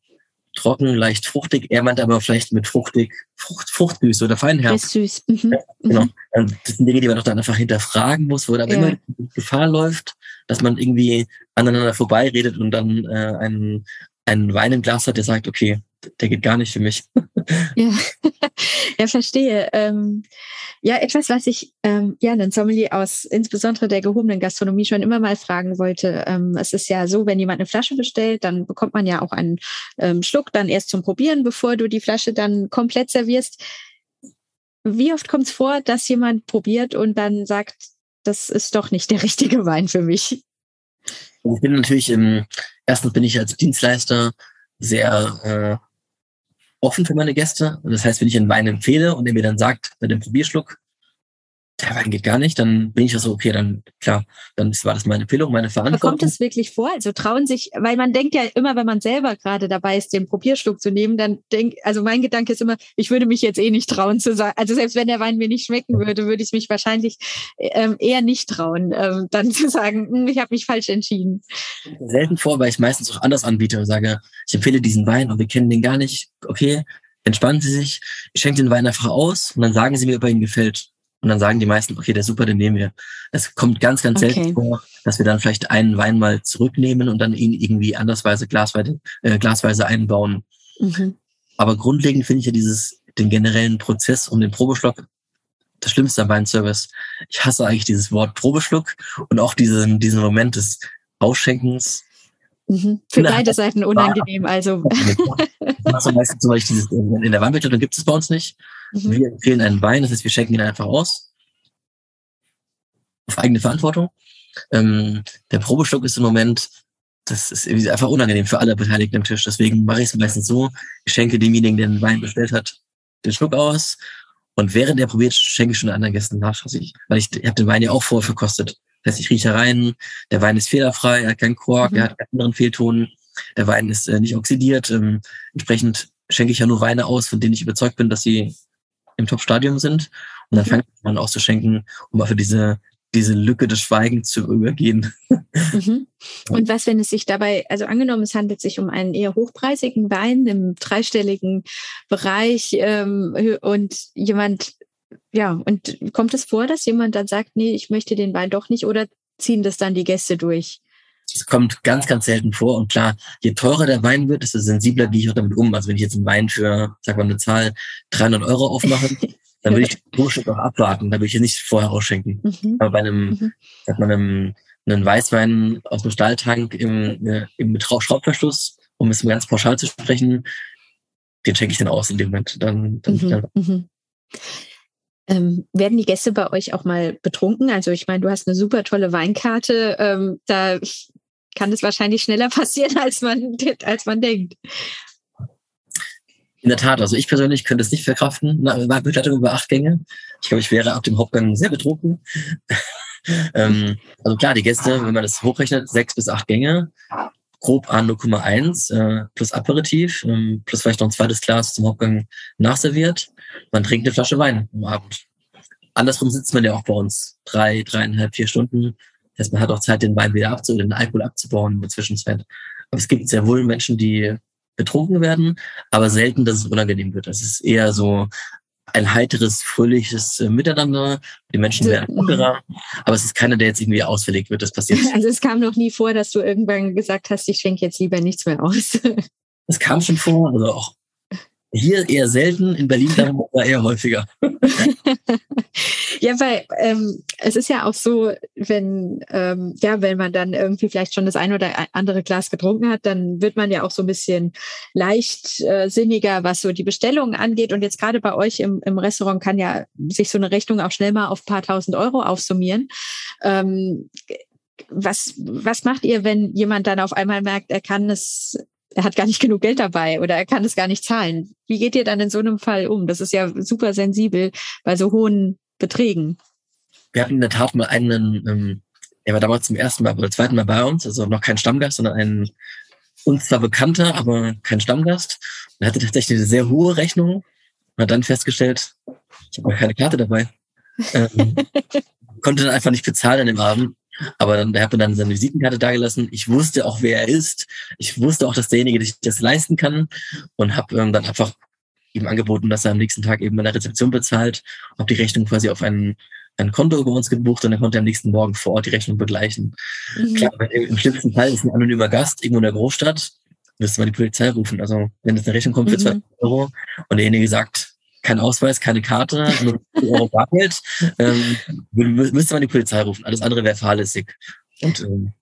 trocken, leicht fruchtig. Er meint aber vielleicht mit fruchtig, Frucht, fruchtsüß oder Feinherb. süß. Mhm. Ja, genau. Das sind Dinge, die man doch dann einfach hinterfragen muss, wo da ja. immer Gefahr läuft, dass man irgendwie aneinander vorbeiredet und dann äh, einen, einen Wein im Glas hat, der sagt, okay, der geht gar nicht für mich. Ja, ja verstehe. Ähm, ja, etwas, was ich ähm, ja einen Sommelier aus insbesondere der gehobenen Gastronomie schon immer mal fragen wollte. Ähm, es ist ja so, wenn jemand eine Flasche bestellt, dann bekommt man ja auch einen ähm, Schluck dann erst zum Probieren, bevor du die Flasche dann komplett servierst. Wie oft kommt es vor, dass jemand probiert und dann sagt, das ist doch nicht der richtige Wein für mich? Ich bin natürlich, im, erstens bin ich als Dienstleister sehr äh, offen für meine Gäste. Das heißt, wenn ich einen Wein empfehle und er mir dann sagt, bei dem Probierschluck, der Wein geht gar nicht, dann bin ich ja so, okay, dann klar, dann war das meine Empfehlung, meine Verantwortung. Aber kommt es wirklich vor? Also trauen sich, weil man denkt ja immer, wenn man selber gerade dabei ist, den Probierschluck zu nehmen, dann denk, also mein Gedanke ist immer, ich würde mich jetzt eh nicht trauen zu sagen, also selbst wenn der Wein mir nicht schmecken würde, würde ich mich wahrscheinlich ähm, eher nicht trauen, ähm, dann zu sagen, hm, ich habe mich falsch entschieden. Selten vor, weil ich meistens auch anders anbiete und sage, ich empfehle diesen Wein und wir kennen den gar nicht, okay, entspannen Sie sich, ich schenke den Wein einfach aus und dann sagen Sie mir, ob er Ihnen gefällt. Und dann sagen die meisten, okay, der ist super, den nehmen wir. Es kommt ganz, ganz okay. selten vor, dass wir dann vielleicht einen Wein mal zurücknehmen und dann ihn irgendwie andersweise glasweise, äh, glasweise einbauen. Mhm. Aber grundlegend finde ich ja dieses, den generellen Prozess um den Probeschluck das Schlimmste am Weinservice. Ich hasse eigentlich dieses Wort Probeschluck und auch diesen, diesen Moment des Ausschenkens. Mhm. Für beide Seiten unangenehm, also. also meistens zum Beispiel dieses, in der Weinbegleitung gibt es bei uns nicht. Mhm. Wir empfehlen einen Wein, das heißt, wir schenken ihn einfach aus. Auf eigene Verantwortung. Ähm, der Probeschluck ist im Moment, das ist irgendwie einfach unangenehm für alle Beteiligten am Tisch. Deswegen mache ich es meistens so, ich schenke demjenigen, der den Wein bestellt hat, den Schluck aus. Und während er probiert, schenke ich schon anderen Gästen nach, ich, weil ich, ich habe den Wein ja auch vorher verkostet. Das heißt, ich rieche rein, der Wein ist fehlerfrei, er hat keinen Kork, mhm. er hat keinen anderen Fehlton, der Wein ist äh, nicht oxidiert. Ähm, entsprechend schenke ich ja nur Weine aus, von denen ich überzeugt bin, dass sie im Top-Stadium sind. Und dann fängt man auch zu schenken, um einfach diese, diese Lücke des Schweigens zu übergehen. Mhm. Und was, wenn es sich dabei, also angenommen, es handelt sich um einen eher hochpreisigen Wein im dreistelligen Bereich ähm, und jemand, ja, und kommt es vor, dass jemand dann sagt, nee, ich möchte den Wein doch nicht oder ziehen das dann die Gäste durch? Es kommt ganz, ganz selten vor. Und klar, je teurer der Wein wird, desto sensibler gehe ich auch damit um. Also wenn ich jetzt einen Wein für, sag mal, eine Zahl 300 Euro aufmache, dann würde ich den Durchschnitt auch abwarten. Da würde ich ja nicht vorher ausschenken. Mhm. Aber bei einem, mhm. sagt man, einem, einen Weißwein aus dem Stahltank im, äh, im mit Schraubverschluss, um es mal ganz pauschal zu sprechen, den schenke ich dann aus in dem Moment. Dann, dann, mhm. dann mhm. Ähm, werden die Gäste bei euch auch mal betrunken? Also ich meine, du hast eine super tolle Weinkarte. Ähm, da kann es wahrscheinlich schneller passieren, als man, als man denkt. In der Tat, also ich persönlich könnte es nicht verkraften. Eine Begleitung über acht Gänge. Ich glaube, ich wäre ab dem Hauptgang sehr betrunken. ähm, also klar, die Gäste, wenn man das hochrechnet, sechs bis acht Gänge, grob an 0,1 äh, plus Aperitif, ähm, plus vielleicht noch ein zweites Glas zum Hauptgang nachserviert. Man trinkt eine Flasche Wein am Abend. Andersrum sitzt man ja auch bei uns drei, dreieinhalb, vier Stunden. Heißt, man hat auch Zeit, den Wein wieder abzubauen, den Alkohol abzubauen in der Zwischenzeit. Aber es gibt sehr wohl Menschen, die betrunken werden, aber selten, dass es unangenehm wird. Es ist eher so ein heiteres, fröhliches äh, Miteinander. Die Menschen werden lockerer, aber es ist keiner, der jetzt irgendwie ausverlegt wird. Das passiert. Also es kam noch nie vor, dass du irgendwann gesagt hast, ich schenke jetzt lieber nichts mehr aus. Es kam schon vor, also auch hier eher selten, in Berlin dann eher häufiger. ja, weil ähm, es ist ja auch so, wenn ähm, ja, wenn man dann irgendwie vielleicht schon das ein oder andere Glas getrunken hat, dann wird man ja auch so ein bisschen leichtsinniger, was so die Bestellungen angeht. Und jetzt gerade bei euch im, im Restaurant kann ja sich so eine Rechnung auch schnell mal auf paar tausend Euro aufsummieren. Ähm, was, was macht ihr, wenn jemand dann auf einmal merkt, er kann es er hat gar nicht genug Geld dabei oder er kann es gar nicht zahlen. Wie geht ihr dann in so einem Fall um? Das ist ja super sensibel bei so hohen Beträgen. Wir hatten in der Tat mal einen, ähm, er war damals zum ersten Mal oder zweiten Mal bei uns, also noch kein Stammgast, sondern ein uns zwar bekannter, aber kein Stammgast. Er hatte tatsächlich eine sehr hohe Rechnung und hat dann festgestellt, ich habe keine Karte dabei. Ähm, konnte dann einfach nicht bezahlen an dem Abend. Aber dann, der hat mir dann seine Visitenkarte dagelassen. Ich wusste auch, wer er ist. Ich wusste auch, dass derjenige sich das leisten kann und habe ähm, dann einfach ihm angeboten, dass er am nächsten Tag eben an der Rezeption bezahlt, habe die Rechnung quasi auf ein, ein Konto über uns gebucht und dann konnte er am nächsten Morgen vor Ort die Rechnung begleichen. Mhm. Klar, im schlimmsten Fall ist ein anonymer Gast irgendwo in der Großstadt, müsste man die Polizei rufen. Also wenn jetzt eine Rechnung kommt für mhm. 2 Euro und derjenige sagt, kein Ausweis, keine Karte, nur Euro Bargeld, ähm, müsste man die Polizei rufen. Alles andere wäre fahrlässig. Und, ähm,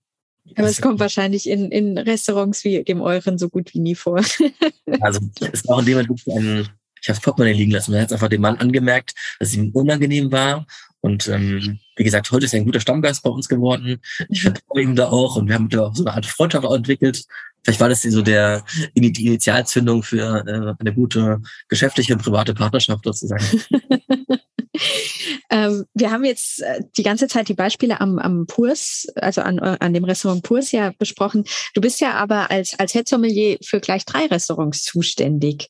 aber es kommt wahrscheinlich in, in Restaurants wie dem euren so gut wie nie vor. also es war auch in dem Moment ein, ich habe das Portemonnaie liegen lassen. Man hat einfach dem Mann angemerkt, dass es ihm unangenehm war. Und ähm, wie gesagt, heute ist er ein guter Stammgast bei uns geworden. Ich mhm. vertraue ihm da auch und wir haben da auch so eine Art Freundschaft auch entwickelt. Vielleicht war das so der die Initialzündung für äh, eine gute geschäftliche und private Partnerschaft sozusagen. ähm, wir haben jetzt äh, die ganze Zeit die Beispiele am, am Purs, also an, äh, an dem Restaurant Purs ja besprochen. Du bist ja aber als, als Head Sommelier für gleich drei Restaurants zuständig.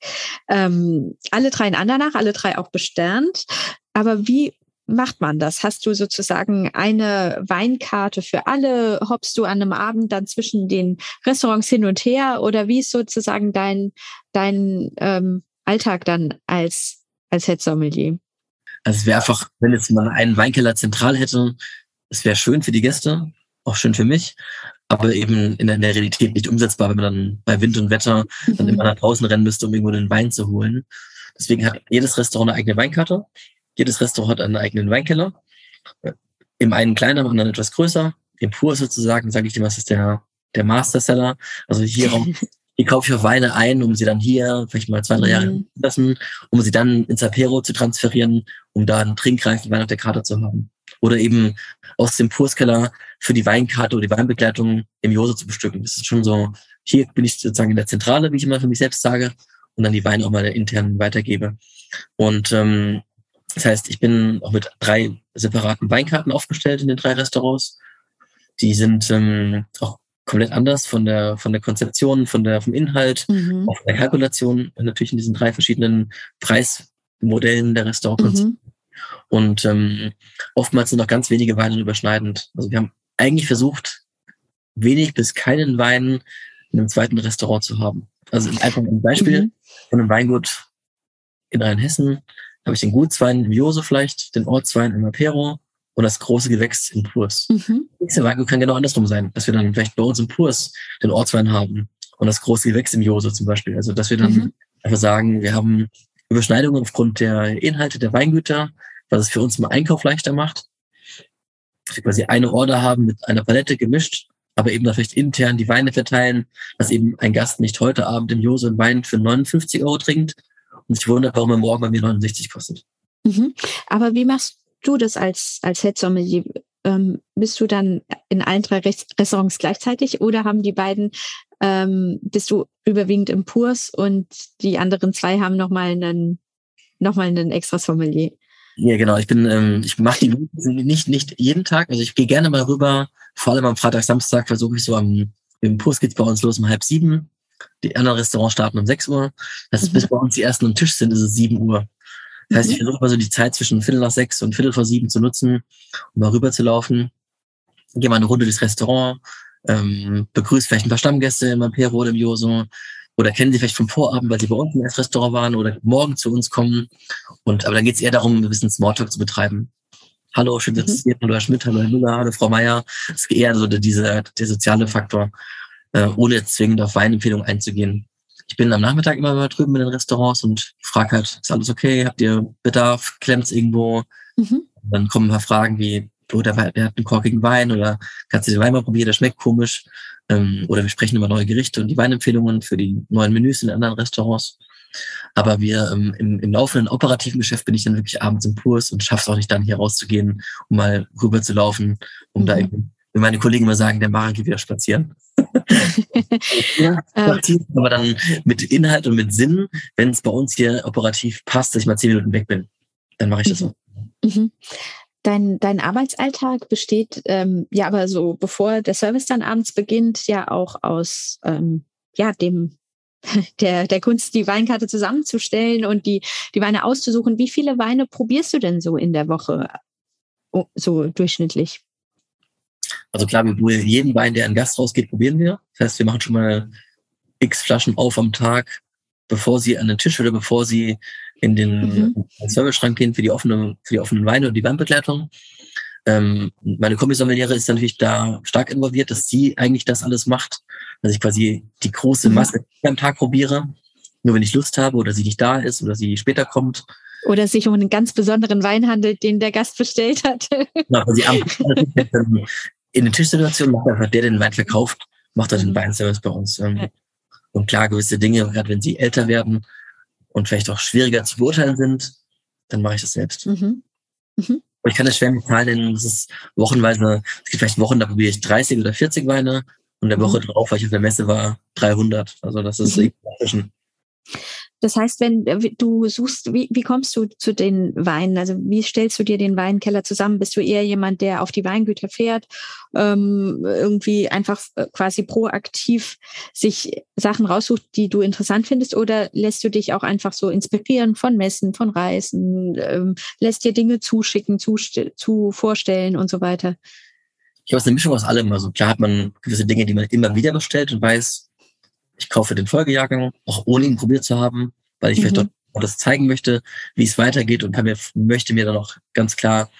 Ähm, alle drei in Andernach, alle drei auch besternt. Aber wie macht man das? Hast du sozusagen eine Weinkarte für alle? Hoppst du an einem Abend dann zwischen den Restaurants hin und her? Oder wie ist sozusagen dein, dein ähm, Alltag dann als, als Head Sommelier? Also es wäre einfach, wenn jetzt mal einen Weinkeller zentral hätte, es wäre schön für die Gäste, auch schön für mich, aber eben in der, in der Realität nicht umsetzbar, wenn man dann bei Wind und Wetter mhm. dann immer nach draußen rennen müsste, um irgendwo den Wein zu holen. Deswegen hat jedes Restaurant eine eigene Weinkarte. Jedes Restaurant hat einen eigenen Weinkeller. Im einen kleiner, im anderen etwas größer. Im Pur sozusagen, sage ich dir, was ist der, der Master-Seller. Also hier hier kaufe ich auch Weine ein, um sie dann hier vielleicht mal zwei, drei Jahre mhm. zu lassen, um sie dann ins Apero zu transferieren, um da einen trinkreifen Wein auf der Karte zu haben. Oder eben aus dem Purskeller für die Weinkarte oder die Weinbegleitung im Jose zu bestücken. Das ist schon so, hier bin ich sozusagen in der Zentrale, wie ich immer für mich selbst sage, und dann die Weine auch mal intern weitergebe. Und ähm, das heißt, ich bin auch mit drei separaten Weinkarten aufgestellt in den drei Restaurants. Die sind ähm, auch komplett anders von der, von der Konzeption, von der, vom Inhalt, mhm. auch von der Kalkulation, natürlich in diesen drei verschiedenen Preismodellen der Restaurants. Mhm. Und ähm, oftmals sind noch ganz wenige Weine überschneidend. Also wir haben eigentlich versucht, wenig bis keinen Wein in einem zweiten Restaurant zu haben. Also einfach ein Beispiel mhm. von einem Weingut in Rheinhessen habe ich den Gutswein im Jose vielleicht, den Ortswein im Apero und das große Gewächs im Purs. Mhm. Nächste Weingut kann genau andersrum sein, dass wir dann vielleicht bei uns im Purs den Ortswein haben und das große Gewächs im Jose zum Beispiel. Also dass wir dann mhm. einfach sagen, wir haben Überschneidungen aufgrund der Inhalte der Weingüter, was es für uns im Einkauf leichter macht. Dass wir quasi eine Order haben mit einer Palette gemischt, aber eben vielleicht intern die Weine verteilen, dass eben ein Gast nicht heute Abend im Jose einen Wein für 59 Euro trinkt und sich wundert, warum er morgen bei mir 69 kostet. Mhm. Aber wie machst du das als, als Head Sommelier? Ähm, bist du dann in allen drei Restaurants gleichzeitig oder haben die beiden, ähm, bist du überwiegend im Purs und die anderen zwei haben nochmal einen, noch mal einen extra Sommelier? Ja, genau. Ich bin, ähm, ich mache die nicht, nicht jeden Tag. Also ich gehe gerne mal rüber. Vor allem am Freitag, Samstag versuche ich so am, im Purs geht's bei uns los um halb sieben. Die anderen Restaurants starten um sechs Uhr. Das ist, mhm. bis bei uns die ersten am Tisch sind, ist es sieben Uhr. Das heißt, ich mhm. versuche mal so die Zeit zwischen Viertel nach sechs und Viertel vor sieben zu nutzen, um mal rüber zu laufen. Gehe mal eine Runde durchs Restaurant, ähm, begrüße vielleicht ein paar Stammgäste im Ampero oder im Joso oder kennen sie vielleicht vom Vorabend, weil sie bei uns im Restaurant waren oder morgen zu uns kommen. Und aber dann geht es eher darum, ein bisschen Smalltalk zu betreiben. Hallo, schön, dass Sie mhm. hallo Herr Schmidt, hallo Herr Müller, hallo Frau Meier. Es ist eher so der, dieser, der soziale Faktor, äh, ohne jetzt zwingend auf Weinempfehlungen einzugehen ich bin am Nachmittag immer mal drüben in den Restaurants und frage halt, ist alles okay? Habt ihr Bedarf? Klemmt's irgendwo? Mhm. Dann kommen ein paar Fragen wie, oh, der, der hat einen korkigen Wein oder kannst du den Wein mal probieren, der schmeckt komisch. Ähm, oder wir sprechen über neue Gerichte und die Weinempfehlungen für die neuen Menüs in anderen Restaurants. Aber wir ähm, im, im laufenden operativen Geschäft bin ich dann wirklich abends im Kurs und schaff's auch nicht dann hier rauszugehen, um mal rüber zu laufen, um mhm. da eben, wenn meine Kollegen immer sagen, der Mara geht wieder spazieren. ja, ähm. aber dann mit Inhalt und mit Sinn, wenn es bei uns hier operativ passt, dass ich mal zehn Minuten weg bin, dann mache ich das so. Mhm. mhm. Dein, dein Arbeitsalltag besteht ähm, ja aber so, bevor der Service dann abends beginnt, ja auch aus ähm, ja, dem der, der Kunst, die Weinkarte zusammenzustellen und die, die Weine auszusuchen. Wie viele Weine probierst du denn so in der Woche, oh, so durchschnittlich? Also klar, wir jeden Wein, der an Gast rausgeht, probieren wir. Das heißt, wir machen schon mal x Flaschen auf am Tag, bevor sie an den Tisch oder bevor sie in den mhm. Serviceschrank gehen für die offene, für die offenen Weine und die Weinbegleitung. Ähm, meine Kommissommeliere ist natürlich da stark involviert, dass sie eigentlich das alles macht, dass ich quasi die große mhm. Masse mhm. am Tag probiere. Nur wenn ich Lust habe oder sie nicht da ist oder sie später kommt. Oder es sich um einen ganz besonderen Wein handelt, den der Gast bestellt hat. Ja, also am, in den Tischsituationen macht einfach der, der den Wein verkauft, macht er den mhm. Weinservice bei uns. Ähm. Und klar, gewisse Dinge, gerade wenn sie älter werden und vielleicht auch schwieriger zu beurteilen sind, dann mache ich das selbst. Mhm. Mhm. ich kann das schwer mit Zahlen nennen. Das ist wochenweise, es gibt vielleicht Wochen, da probiere ich 30 oder 40 Weine und der Woche mhm. drauf, weil ich auf der Messe war, 300. Also das ist mhm. zwischen. Das heißt, wenn äh, du suchst, wie, wie kommst du zu den Weinen? Also wie stellst du dir den Weinkeller zusammen? Bist du eher jemand, der auf die Weingüter fährt, ähm, irgendwie einfach äh, quasi proaktiv sich Sachen raussucht, die du interessant findest, oder lässt du dich auch einfach so inspirieren von Messen, von Reisen, ähm, lässt dir Dinge zuschicken, zu, zu vorstellen und so weiter? Ich habe eine Mischung aus allem. Also klar hat man gewisse Dinge, die man immer wieder bestellt und weiß, ich kaufe den Folgejahrgang, auch ohne ihn probiert zu haben, weil ich mhm. vielleicht dort das zeigen möchte, wie es weitergeht und kann mir, möchte mir dann auch ganz klar,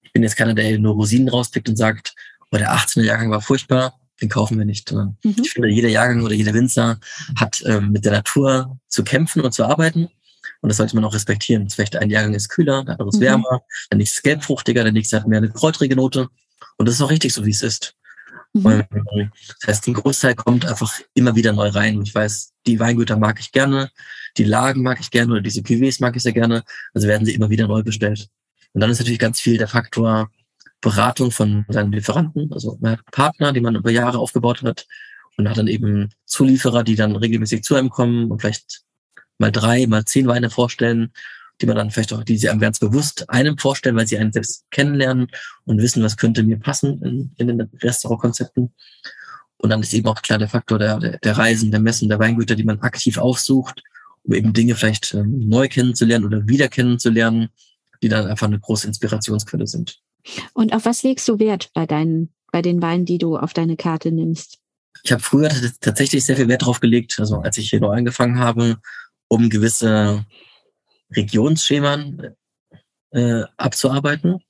ich bin jetzt keiner, der nur Rosinen rauspickt und sagt, oh, der 18er Jahrgang war furchtbar, den kaufen wir nicht. Mhm. Ich finde, jeder Jahrgang oder jeder Winzer hat ähm, mit der Natur zu kämpfen und zu arbeiten. Und das sollte man auch respektieren. Vielleicht ein Jahrgang ist kühler, der andere ist mhm. wärmer, der nächste ist gelbfruchtiger, der nächste hat mehr eine kräutrige Note. Und das ist auch richtig so, wie es ist. Mhm. Das heißt, ein Großteil kommt einfach immer wieder neu rein. Ich weiß, die Weingüter mag ich gerne, die Lagen mag ich gerne oder diese Cuvées mag ich sehr gerne. Also werden sie immer wieder neu bestellt. Und dann ist natürlich ganz viel der Faktor Beratung von seinen Lieferanten, also man hat Partner, die man über Jahre aufgebaut hat und hat dann eben Zulieferer, die dann regelmäßig zu einem kommen und vielleicht mal drei, mal zehn Weine vorstellen die man dann vielleicht auch, die sie einem ganz bewusst einem vorstellen, weil sie einen selbst kennenlernen und wissen, was könnte mir passen in, in den Restaurantkonzepten. Und dann ist eben auch klar der Faktor der, der, der Reisen, der Messen, der Weingüter, die man aktiv aufsucht, um eben Dinge vielleicht ähm, neu kennenzulernen oder wieder kennenzulernen, die dann einfach eine große Inspirationsquelle sind. Und auf was legst du Wert bei deinen, bei den Weinen, die du auf deine Karte nimmst? Ich habe früher tatsächlich sehr viel Wert drauf gelegt, also als ich hier neu angefangen habe, um gewisse Regionsschemen äh, abzuarbeiten.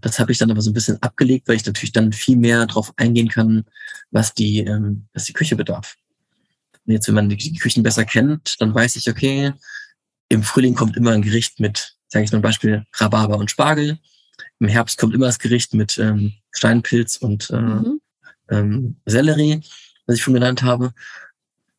Das habe ich dann aber so ein bisschen abgelegt, weil ich natürlich dann viel mehr darauf eingehen kann, was die, ähm, was die Küche bedarf. Und jetzt, wenn man die, die Küchen besser kennt, dann weiß ich, okay, im Frühling kommt immer ein Gericht mit, sage ich mal ein Beispiel, Rhabarber und Spargel. Im Herbst kommt immer das Gericht mit ähm, Steinpilz und äh, mhm. ähm, Sellerie, was ich schon genannt habe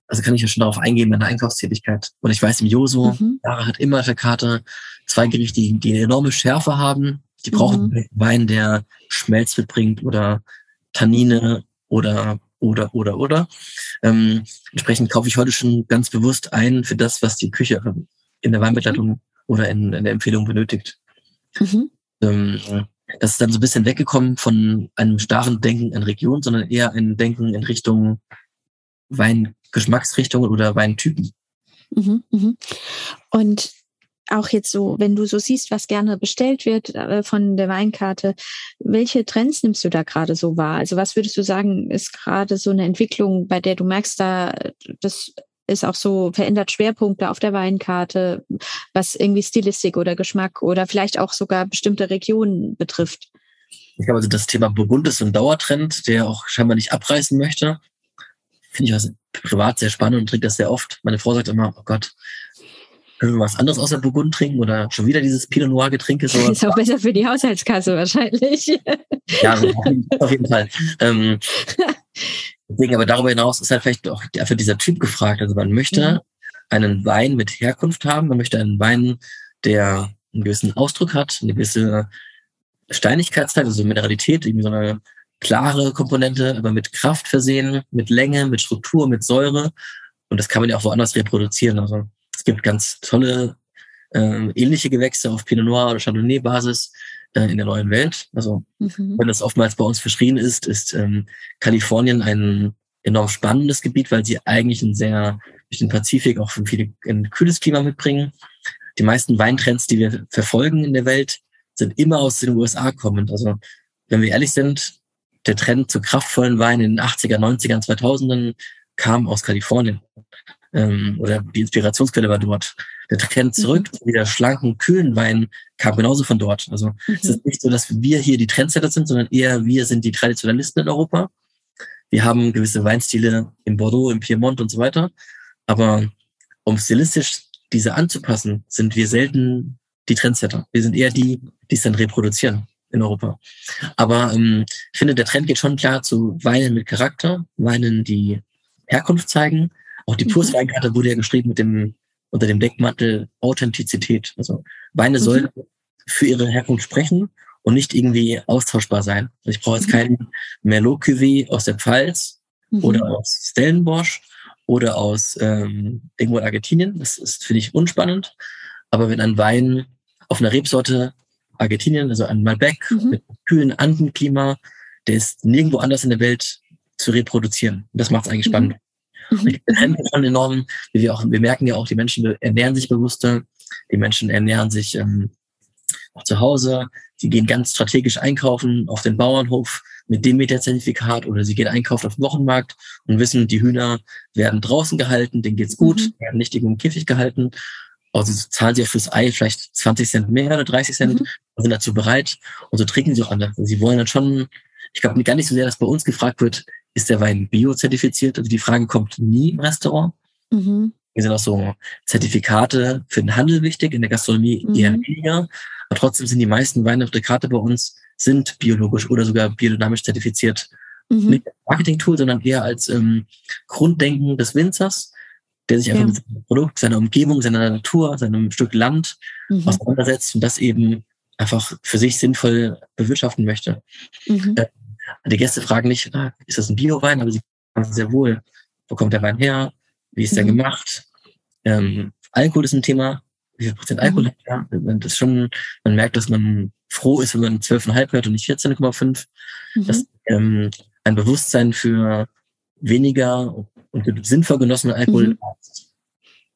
also kann ich ja schon darauf eingehen, meine Einkaufstätigkeit. Und ich weiß, im Joso, mhm. Lara hat immer der Karte zwei Gerichte, die, die eine enorme Schärfe haben. Die brauchen mhm. Wein, der Schmelz mitbringt oder Tannine oder oder oder oder. Ähm, entsprechend kaufe ich heute schon ganz bewusst ein für das, was die Küche in der Weinbegleitung oder in, in der Empfehlung benötigt. Mhm. Ähm, das ist dann so ein bisschen weggekommen von einem starren Denken in Region, sondern eher ein Denken in Richtung Weingeschmacksrichtungen oder Weintypen. Mhm, mhm. Und auch jetzt so, wenn du so siehst, was gerne bestellt wird äh, von der Weinkarte, welche Trends nimmst du da gerade so wahr? Also was würdest du sagen, ist gerade so eine Entwicklung, bei der du merkst, da das ist auch so verändert Schwerpunkte auf der Weinkarte, was irgendwie Stilistik oder Geschmack oder vielleicht auch sogar bestimmte Regionen betrifft? Ich glaube, also das Thema Burgund ist ein Dauertrend, der auch scheinbar nicht abreißen möchte finde ich was privat sehr spannend und trinke das sehr oft. Meine Frau sagt immer, oh Gott, können wir was anderes außer Burgund trinken oder schon wieder dieses Pinot Noir Getränk ist? Ist auch besser für die Haushaltskasse wahrscheinlich. ja, auf jeden Fall. Ähm, deswegen, aber darüber hinaus ist halt vielleicht auch einfach dieser Typ gefragt. Also man möchte mhm. einen Wein mit Herkunft haben, man möchte einen Wein, der einen gewissen Ausdruck hat, eine gewisse Steinigkeitszeit, also Mineralität, irgendwie so eine klare Komponente, aber mit Kraft versehen, mit Länge, mit Struktur, mit Säure. Und das kann man ja auch woanders reproduzieren. Also es gibt ganz tolle äh, ähnliche Gewächse auf Pinot Noir oder Chardonnay-Basis äh, in der neuen Welt. Also mhm. wenn das oftmals bei uns verschrien ist, ist ähm, Kalifornien ein enorm spannendes Gebiet, weil sie eigentlich ein sehr durch den Pazifik auch viele ein kühles Klima mitbringen. Die meisten Weintrends, die wir verfolgen in der Welt, sind immer aus den USA kommend. Also wenn wir ehrlich sind, der Trend zu kraftvollen Weinen in den 80er, 90er, 2000ern kam aus Kalifornien. Ähm, oder die Inspirationsquelle war dort. Der Trend mhm. zurück mhm. zu wieder schlanken, kühlen Wein kam genauso von dort. Also mhm. es ist nicht so, dass wir hier die Trendsetter sind, sondern eher wir sind die Traditionalisten in Europa. Wir haben gewisse Weinstile im Bordeaux, im Piemont und so weiter. Aber um stilistisch diese anzupassen, sind wir selten die Trendsetter. Wir sind eher die, die es dann reproduzieren in Europa. Aber ähm, ich finde, der Trend geht schon klar zu Weinen mit Charakter, Weinen, die Herkunft zeigen. Auch die mhm. Purs-Weinkarte wurde ja geschrieben mit dem, unter dem Deckmantel Authentizität. Also Weine mhm. sollen für ihre Herkunft sprechen und nicht irgendwie austauschbar sein. Also ich brauche jetzt mhm. keinen Merlot Cuvée aus der Pfalz mhm. oder aus Stellenbosch oder aus ähm, irgendwo in Argentinien. Das ist, finde ich, unspannend. Aber wenn ein Wein auf einer Rebsorte Argentinien, also ein Malbec mhm. mit kühlen Andenklima, der ist nirgendwo anders in der Welt zu reproduzieren. Und das macht es eigentlich mhm. spannend. Mhm. Ich finde schon enorm, wie wir auch, wir merken ja auch, die Menschen ernähren sich bewusster, die Menschen ernähren sich ähm, auch zu Hause, sie gehen ganz strategisch einkaufen auf den Bauernhof mit dem Demeter-Zertifikat oder sie gehen einkaufen auf den Wochenmarkt und wissen, die Hühner werden draußen gehalten, denen geht's gut, mhm. werden nicht irgendwo im Käfig gehalten also zahlen sie ja fürs Ei vielleicht 20 Cent mehr oder 30 Cent mhm. und sind dazu bereit und so trinken sie auch anders. Also sie wollen dann schon, ich glaube gar nicht so sehr, dass bei uns gefragt wird, ist der Wein bio-zertifiziert? Also die Frage kommt nie im Restaurant. Mhm. Hier sind auch so Zertifikate für den Handel wichtig, in der Gastronomie mhm. eher weniger. Aber trotzdem sind die meisten Weine auf der Karte bei uns sind biologisch oder sogar biodynamisch zertifiziert. Mhm. Nicht als Marketing-Tool, sondern eher als ähm, Grunddenken des Winzers der sich einfach ja. mit seinem Produkt, seiner Umgebung, seiner Natur, seinem Stück Land mhm. auseinandersetzt und das eben einfach für sich sinnvoll bewirtschaften möchte. Mhm. Äh, die Gäste fragen nicht, ist das ein Bio-Wein, aber sie fragen sehr wohl, wo kommt der Wein her, wie ist der mhm. gemacht. Ähm, Alkohol ist ein Thema, wie viel Prozent Alkohol mhm. hat er? Das ist schon, man merkt, dass man froh ist, wenn man 12,5 hört und nicht 14,5. Mhm. Das ähm, ein Bewusstsein für weniger und sinnvoll genossenen Alkohol. Mhm.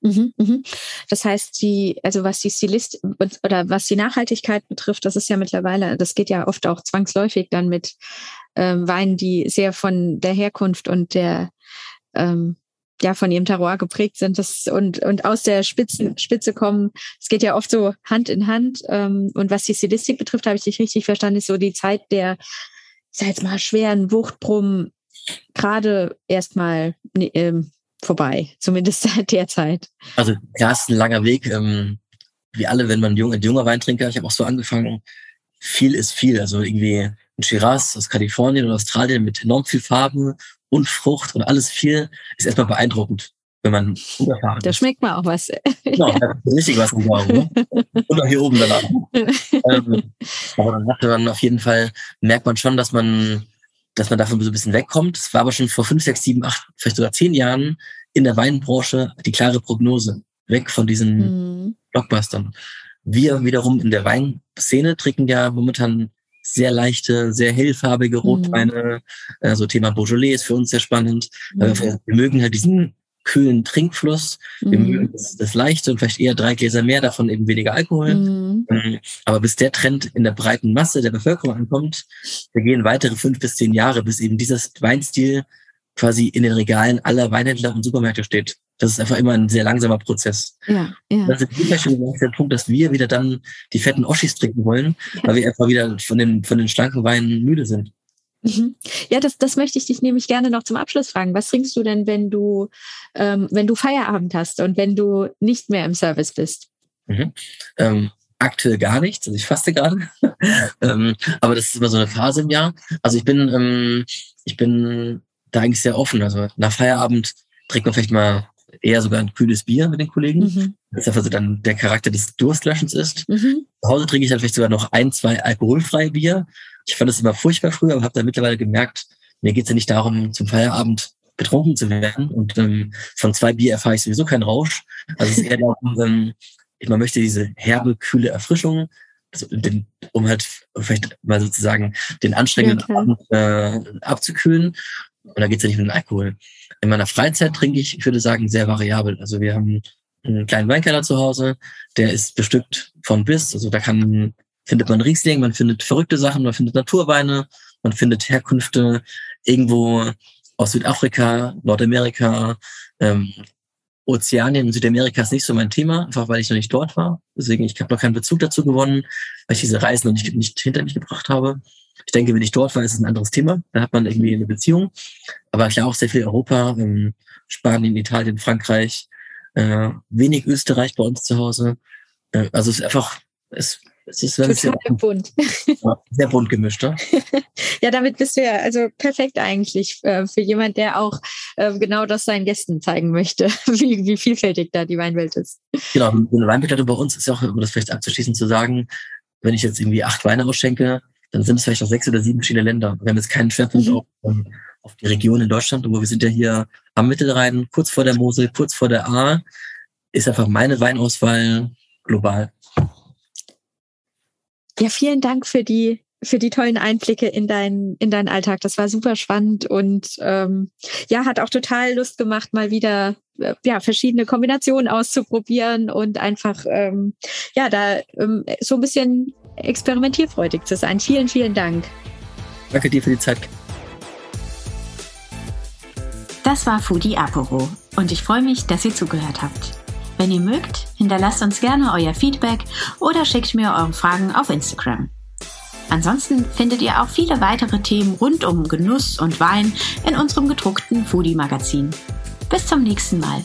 Mhm, mhm. Das heißt, die, also was die Stilist oder was die Nachhaltigkeit betrifft, das ist ja mittlerweile, das geht ja oft auch zwangsläufig dann mit ähm, Weinen, die sehr von der Herkunft und der ähm, ja von ihrem Terroir geprägt sind das, und, und aus der Spitze, Spitze kommen. Es geht ja oft so Hand in Hand. Ähm, und was die Stilistik betrifft, habe ich dich richtig verstanden, ist so die Zeit der, ich sag jetzt mal, schweren Wuchtbrummen gerade erstmal ähm, vorbei, zumindest derzeit. Also ja, es ist ein langer Weg. Ähm, wie alle, wenn man jung, ein junger Weintrinker, ich habe auch so angefangen, viel ist viel. Also irgendwie ein Shiraz aus Kalifornien oder Australien mit enorm viel Farben und Frucht und alles viel, ist erstmal beeindruckend, wenn man unerfahren Da schmeckt man auch was. Genau, ja, richtig was Gaumen. Ne? Und auch hier oben danach. ähm, aber dann man auf jeden Fall, merkt man schon, dass man dass man davon so ein bisschen wegkommt. Es war aber schon vor fünf, sechs, sieben, acht, vielleicht sogar zehn Jahren in der Weinbranche die klare Prognose. Weg von diesen mhm. Blockbustern. Wir wiederum in der Weinszene trinken ja momentan sehr leichte, sehr hellfarbige mhm. Rotweine. Mhm. Also Thema Beaujolais ist für uns sehr spannend. Mhm. Wir mögen halt diesen kühlen Trinkfluss. Wir mhm. mögen das, das, Leichte und vielleicht eher drei Gläser mehr, davon eben weniger Alkohol. Mhm. Ähm, aber bis der Trend in der breiten Masse der Bevölkerung ankommt, vergehen weitere fünf bis zehn Jahre, bis eben dieser Weinstil quasi in den Regalen aller Weinhändler und Supermärkte steht. Das ist einfach immer ein sehr langsamer Prozess. Ja, ja. Das ist Beispiel der Punkt, dass wir wieder dann die fetten Oschis trinken wollen, weil wir einfach wieder von den, von den schlanken Weinen müde sind. Mhm. Ja, das, das möchte ich dich nämlich gerne noch zum Abschluss fragen. Was trinkst du denn, wenn du, ähm, wenn du Feierabend hast und wenn du nicht mehr im Service bist? Mhm. Ähm, aktuell gar nichts, also ich faste gerade. ähm, aber das ist immer so eine Phase im Jahr. Also ich bin, ähm, ich bin da eigentlich sehr offen. Also nach Feierabend trinkt man vielleicht mal eher sogar ein kühles Bier mit den Kollegen. Mhm. Das ist also dann der Charakter des Durstlöschens ist. Mhm. Zu Hause trinke ich dann vielleicht sogar noch ein, zwei alkoholfreie Bier. Ich fand das immer furchtbar früher, aber habe dann mittlerweile gemerkt, mir geht's ja nicht darum, zum Feierabend betrunken zu werden. Und ähm, von zwei Bier erfahre ich sowieso keinen Rausch. Also es ist eher darum, ähm, man möchte diese herbe, kühle Erfrischung, also den, um halt vielleicht mal sozusagen den anstrengenden okay. Abend äh, abzukühlen. Und da geht es ja nicht um den Alkohol. In meiner Freizeit trinke ich, ich würde sagen, sehr variabel. Also wir haben einen kleinen Weinkeller zu Hause, der ist bestückt von bis. Also da kann, findet man Riesling, man findet verrückte Sachen, man findet Naturweine, man findet Herkünfte irgendwo aus Südafrika, Nordamerika, ähm, Ozeanien Südamerika ist nicht so mein Thema, einfach weil ich noch nicht dort war. Deswegen, ich habe noch keinen Bezug dazu gewonnen, weil ich diese Reisen noch nicht, nicht hinter mich gebracht habe. Ich denke, wenn ich dort war, ist es ein anderes Thema. Da hat man irgendwie eine Beziehung. Aber klar auch sehr viel Europa, ähm, Spanien, Italien, Frankreich, äh, wenig Österreich bei uns zu Hause. Äh, also es ist einfach, es es ist Total sehr bunt. Sehr bunt gemischt, ja? ja, damit bist du ja also perfekt eigentlich äh, für jemand, der auch äh, genau das seinen Gästen zeigen möchte, wie, wie vielfältig da die Weinwelt ist. Genau, eine Weinbegleitung bei uns ist ja auch, um das vielleicht abzuschließen, zu sagen, wenn ich jetzt irgendwie acht Weine ausschenke, dann sind es vielleicht noch sechs oder sieben verschiedene Länder. Wir haben jetzt keinen Schwerpunkt mhm. auf, um, auf die Region in Deutschland, wo wir sind ja hier am Mittelrhein, kurz vor der Mosel, kurz vor der A, ist einfach meine Weinauswahl global. Ja, vielen Dank für die für die tollen Einblicke in deinen in deinen Alltag. Das war super spannend und ähm, ja, hat auch total Lust gemacht, mal wieder äh, ja verschiedene Kombinationen auszuprobieren und einfach ähm, ja da ähm, so ein bisschen experimentierfreudig zu sein. Vielen, vielen Dank. Danke dir für die Zeit. Das war Foodie Aporo und ich freue mich, dass ihr zugehört habt. Wenn ihr mögt, hinterlasst uns gerne euer Feedback oder schickt mir eure Fragen auf Instagram. Ansonsten findet ihr auch viele weitere Themen rund um Genuss und Wein in unserem gedruckten Foodie-Magazin. Bis zum nächsten Mal.